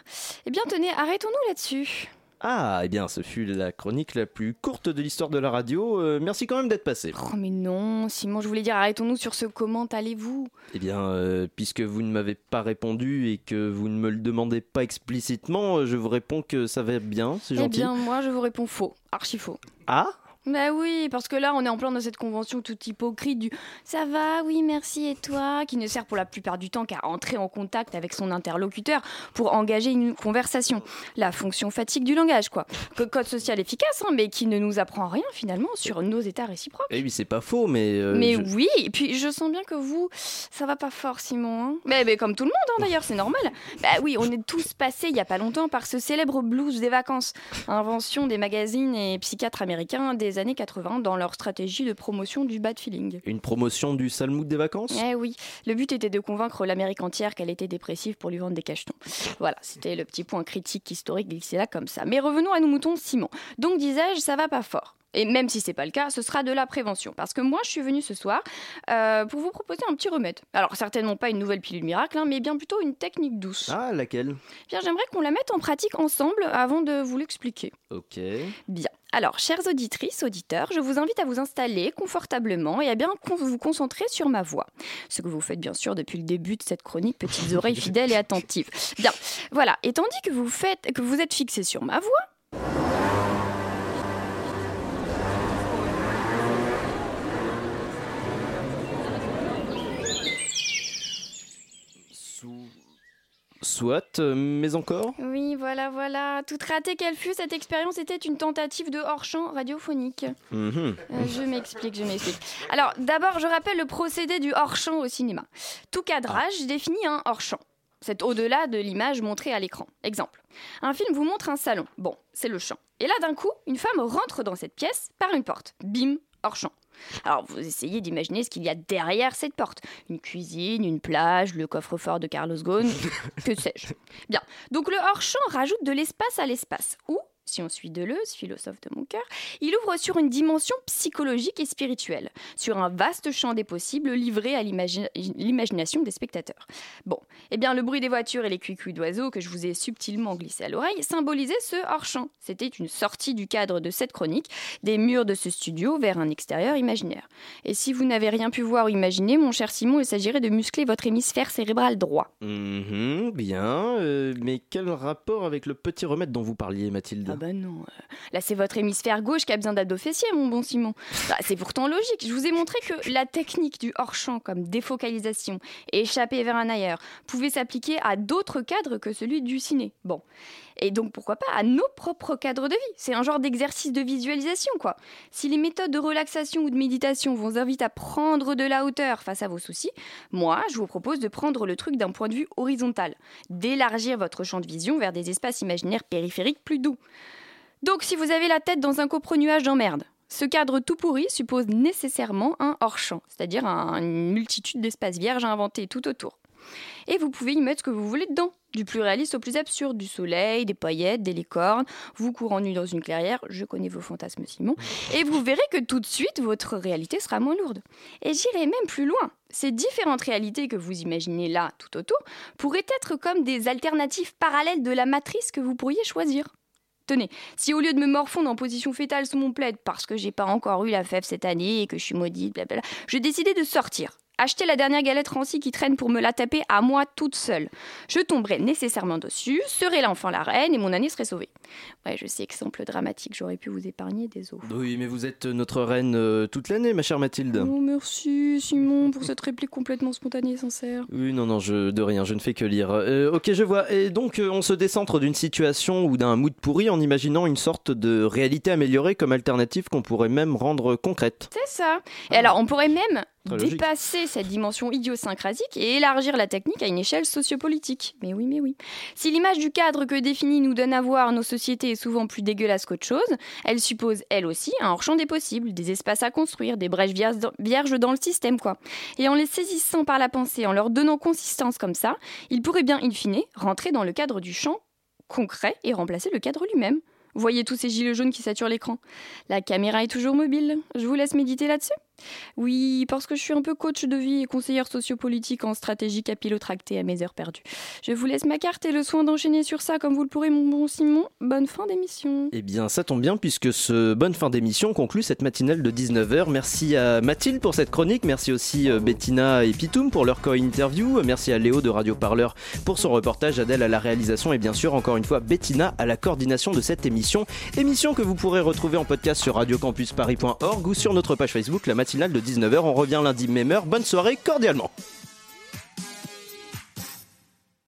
Eh bien tenez, arrêtons-nous là-dessus. Ah, eh bien, ce fut la chronique la plus courte de l'histoire de la radio. Euh, merci quand même d'être passé. Oh mais non, Simon, je voulais dire arrêtons-nous sur ce comment allez-vous? Eh bien, euh, puisque vous ne m'avez pas répondu et que vous ne me le demandez pas explicitement, euh, je vous réponds que ça va bien, c'est Eh gentil. bien moi je vous réponds faux, archi faux. Ah? Bah oui, parce que là on est en plein dans cette convention toute hypocrite du ça va, oui merci et toi, qui ne sert pour la plupart du temps qu'à entrer en contact avec son interlocuteur pour engager une conversation. La fonction fatigue du langage quoi. Que code social efficace, hein, mais qui ne nous apprend rien finalement sur nos états réciproques. Eh oui, c'est pas faux, mais... euh, Mais je- oui, et puis je sens bien que vous, ça va pas fort, Simon. hein. mais, mais comme tout le monde, hein, d'ailleurs, c'est normal. Bah oui, on est tous passés il y a pas longtemps par ce célèbre blues des vacances, invention des magazines et psychiatres américains des années 80 dans leur stratégie de promotion du bad feeling. Une promotion du salmoud des vacances? Eh oui, le but était de convaincre l'Amérique entière qu'elle était dépressive pour lui vendre des cachetons. Voilà, c'était le petit point critique historique glissé là comme ça. Mais revenons à nos moutons, Simon. Donc disais-je, ça va pas fort. Et même si c'est pas le cas, ce sera de la prévention. Parce que moi, je suis venue ce soir euh, pour vous proposer un petit remède. Alors, certainement pas une nouvelle pilule miracle, hein, mais bien plutôt une technique douce. Ah, laquelle? Bien, j'aimerais qu'on la mette en pratique ensemble avant de vous l'expliquer. Ok. Bien. Alors, chères auditrices, auditeurs, je vous invite à vous installer confortablement et à bien vous concentrer sur ma voix. Ce que vous faites bien sûr depuis le début de cette chronique, petites oreilles fidèles et attentives. Bien, voilà. Et tandis que vous faites, que vous êtes fixé sur ma voix, Soit, euh, mais encore oui, voilà, voilà. Toute ratée qu'elle fut, cette expérience était une tentative de hors-champ radiophonique. Mhm. Euh, je m'explique, je m'explique. Alors, d'abord, je rappelle le procédé du hors-champ au cinéma. Tout cadrage définit un hors-champ. C'est au-delà de l'image montrée à l'écran. Exemple. Un film vous montre un salon. Bon, c'est le champ. Et là, d'un coup, une femme rentre dans cette pièce par une porte. Bim, hors-champ. Alors, vous essayez d'imaginer ce qu'il y a derrière cette porte. Une cuisine, une plage, le coffre-fort de Carlos Ghosn, que sais-je. Bien. Donc, le hors-champ rajoute de l'espace à l'espace. Ou, si on suit Deleuze, philosophe de mon cœur, il ouvre sur une dimension psychologique et spirituelle, sur un vaste champ des possibles livré à l'imagi- l'imagination des spectateurs. Bon, eh bien le bruit des voitures et les cuicuis d'oiseaux que je vous ai subtilement glissés à l'oreille symbolisaient ce hors-champ. C'était une sortie du cadre de cette chronique, des murs de ce studio vers un extérieur imaginaire. Et si vous n'avez rien pu voir ou imaginer, mon cher Simon, il s'agirait de muscler votre hémisphère cérébral droit. Mhm, bien, euh, mais quel rapport avec le petit remède dont vous parliez, Mathilde? Ah bah non, euh, là c'est votre hémisphère gauche qui a besoin fessiers, mon bon Simon. Bah, c'est pourtant logique. Je vous ai montré que la technique du hors-champ, comme défocalisation et échapper vers un ailleurs, pouvait s'appliquer à d'autres cadres que celui du ciné. Bon. Et donc pourquoi pas à nos propres cadres de vie C'est un genre d'exercice de visualisation, quoi. Si les méthodes de relaxation ou de méditation vous invitent à prendre de la hauteur face à vos soucis, moi, je vous propose de prendre le truc d'un point de vue horizontal, d'élargir votre champ de vision vers des espaces imaginaires périphériques plus doux. Donc si vous avez la tête dans un copre-nuage d'emmerde, ce cadre tout pourri suppose nécessairement un hors-champ, c'est-à-dire un- une multitude d'espaces vierges à inventer tout autour. Et vous pouvez y mettre ce que vous voulez dedans, du plus réaliste au plus absurde, du soleil, des paillettes, des licornes, vous courant nu dans une clairière, je connais vos fantasmes Simon, et vous verrez que tout de suite votre réalité sera moins lourde. Et j'irai même plus loin. Ces différentes réalités que vous imaginez là, tout autour, pourraient être comme des alternatives parallèles de la matrice que vous pourriez choisir. Tenez, si au lieu de me morfondre en position fétale sous mon plaid parce que j'ai pas encore eu la fève cette année et que je suis maudite, blablabla, je décidais de sortir. Acheter la dernière galette rancie qui traîne pour me la taper à moi toute seule. Je tomberais nécessairement dessus, serais l'enfant la reine et mon année serait sauvée. Ouais, je sais, exemple dramatique, j'aurais pu vous épargner des os. Oui, mais vous êtes notre reine euh, toute l'année, ma chère Mathilde. Oh, merci Simon pour cette réplique complètement spontanée et sincère. Oui, non, non, je, de rien, je ne fais que lire. Euh, ok, je vois. Et donc, euh, on se décentre d'une situation ou d'un mood pourri en imaginant une sorte de réalité améliorée comme alternative qu'on pourrait même rendre concrète. C'est ça. Et alors, on pourrait même dépasser cette dimension idiosyncratique et élargir la technique à une échelle sociopolitique. Mais oui, mais oui. Si l'image du cadre que définit nous donne à voir nos sociétés est souvent plus dégueulasse qu'autre chose, elle suppose, elle aussi, un hors-champ des possibles, des espaces à construire, des brèches vierges dans le système, quoi. Et en les saisissant par la pensée, en leur donnant consistance comme ça, ils pourraient bien, in fine, rentrer dans le cadre du champ concret et remplacer le cadre lui-même. Voyez tous ces gilets jaunes qui saturent l'écran. La caméra est toujours mobile. Je vous laisse méditer là-dessus. Oui, parce que je suis un peu coach de vie et conseillère sociopolitique en stratégie capillotractée à mes heures perdues. Je vous laisse ma carte et le soin d'enchaîner sur ça comme vous le pourrez, mon bon Simon. Bonne fin d'émission. Eh bien, ça tombe bien puisque ce bonne fin d'émission conclut cette matinale de 19h. Merci à Mathilde pour cette chronique. Merci aussi euh, Bettina et Pitoum pour leur co-interview. Merci à Léo de Radio Parleur pour son reportage, Adèle à la réalisation et bien sûr, encore une fois, Bettina à la coordination de cette émission. Émission que vous pourrez retrouver en podcast sur radiocampusparis.org ou sur notre page Facebook, la matinale de 19h. On revient lundi même heure. Bonne soirée cordialement.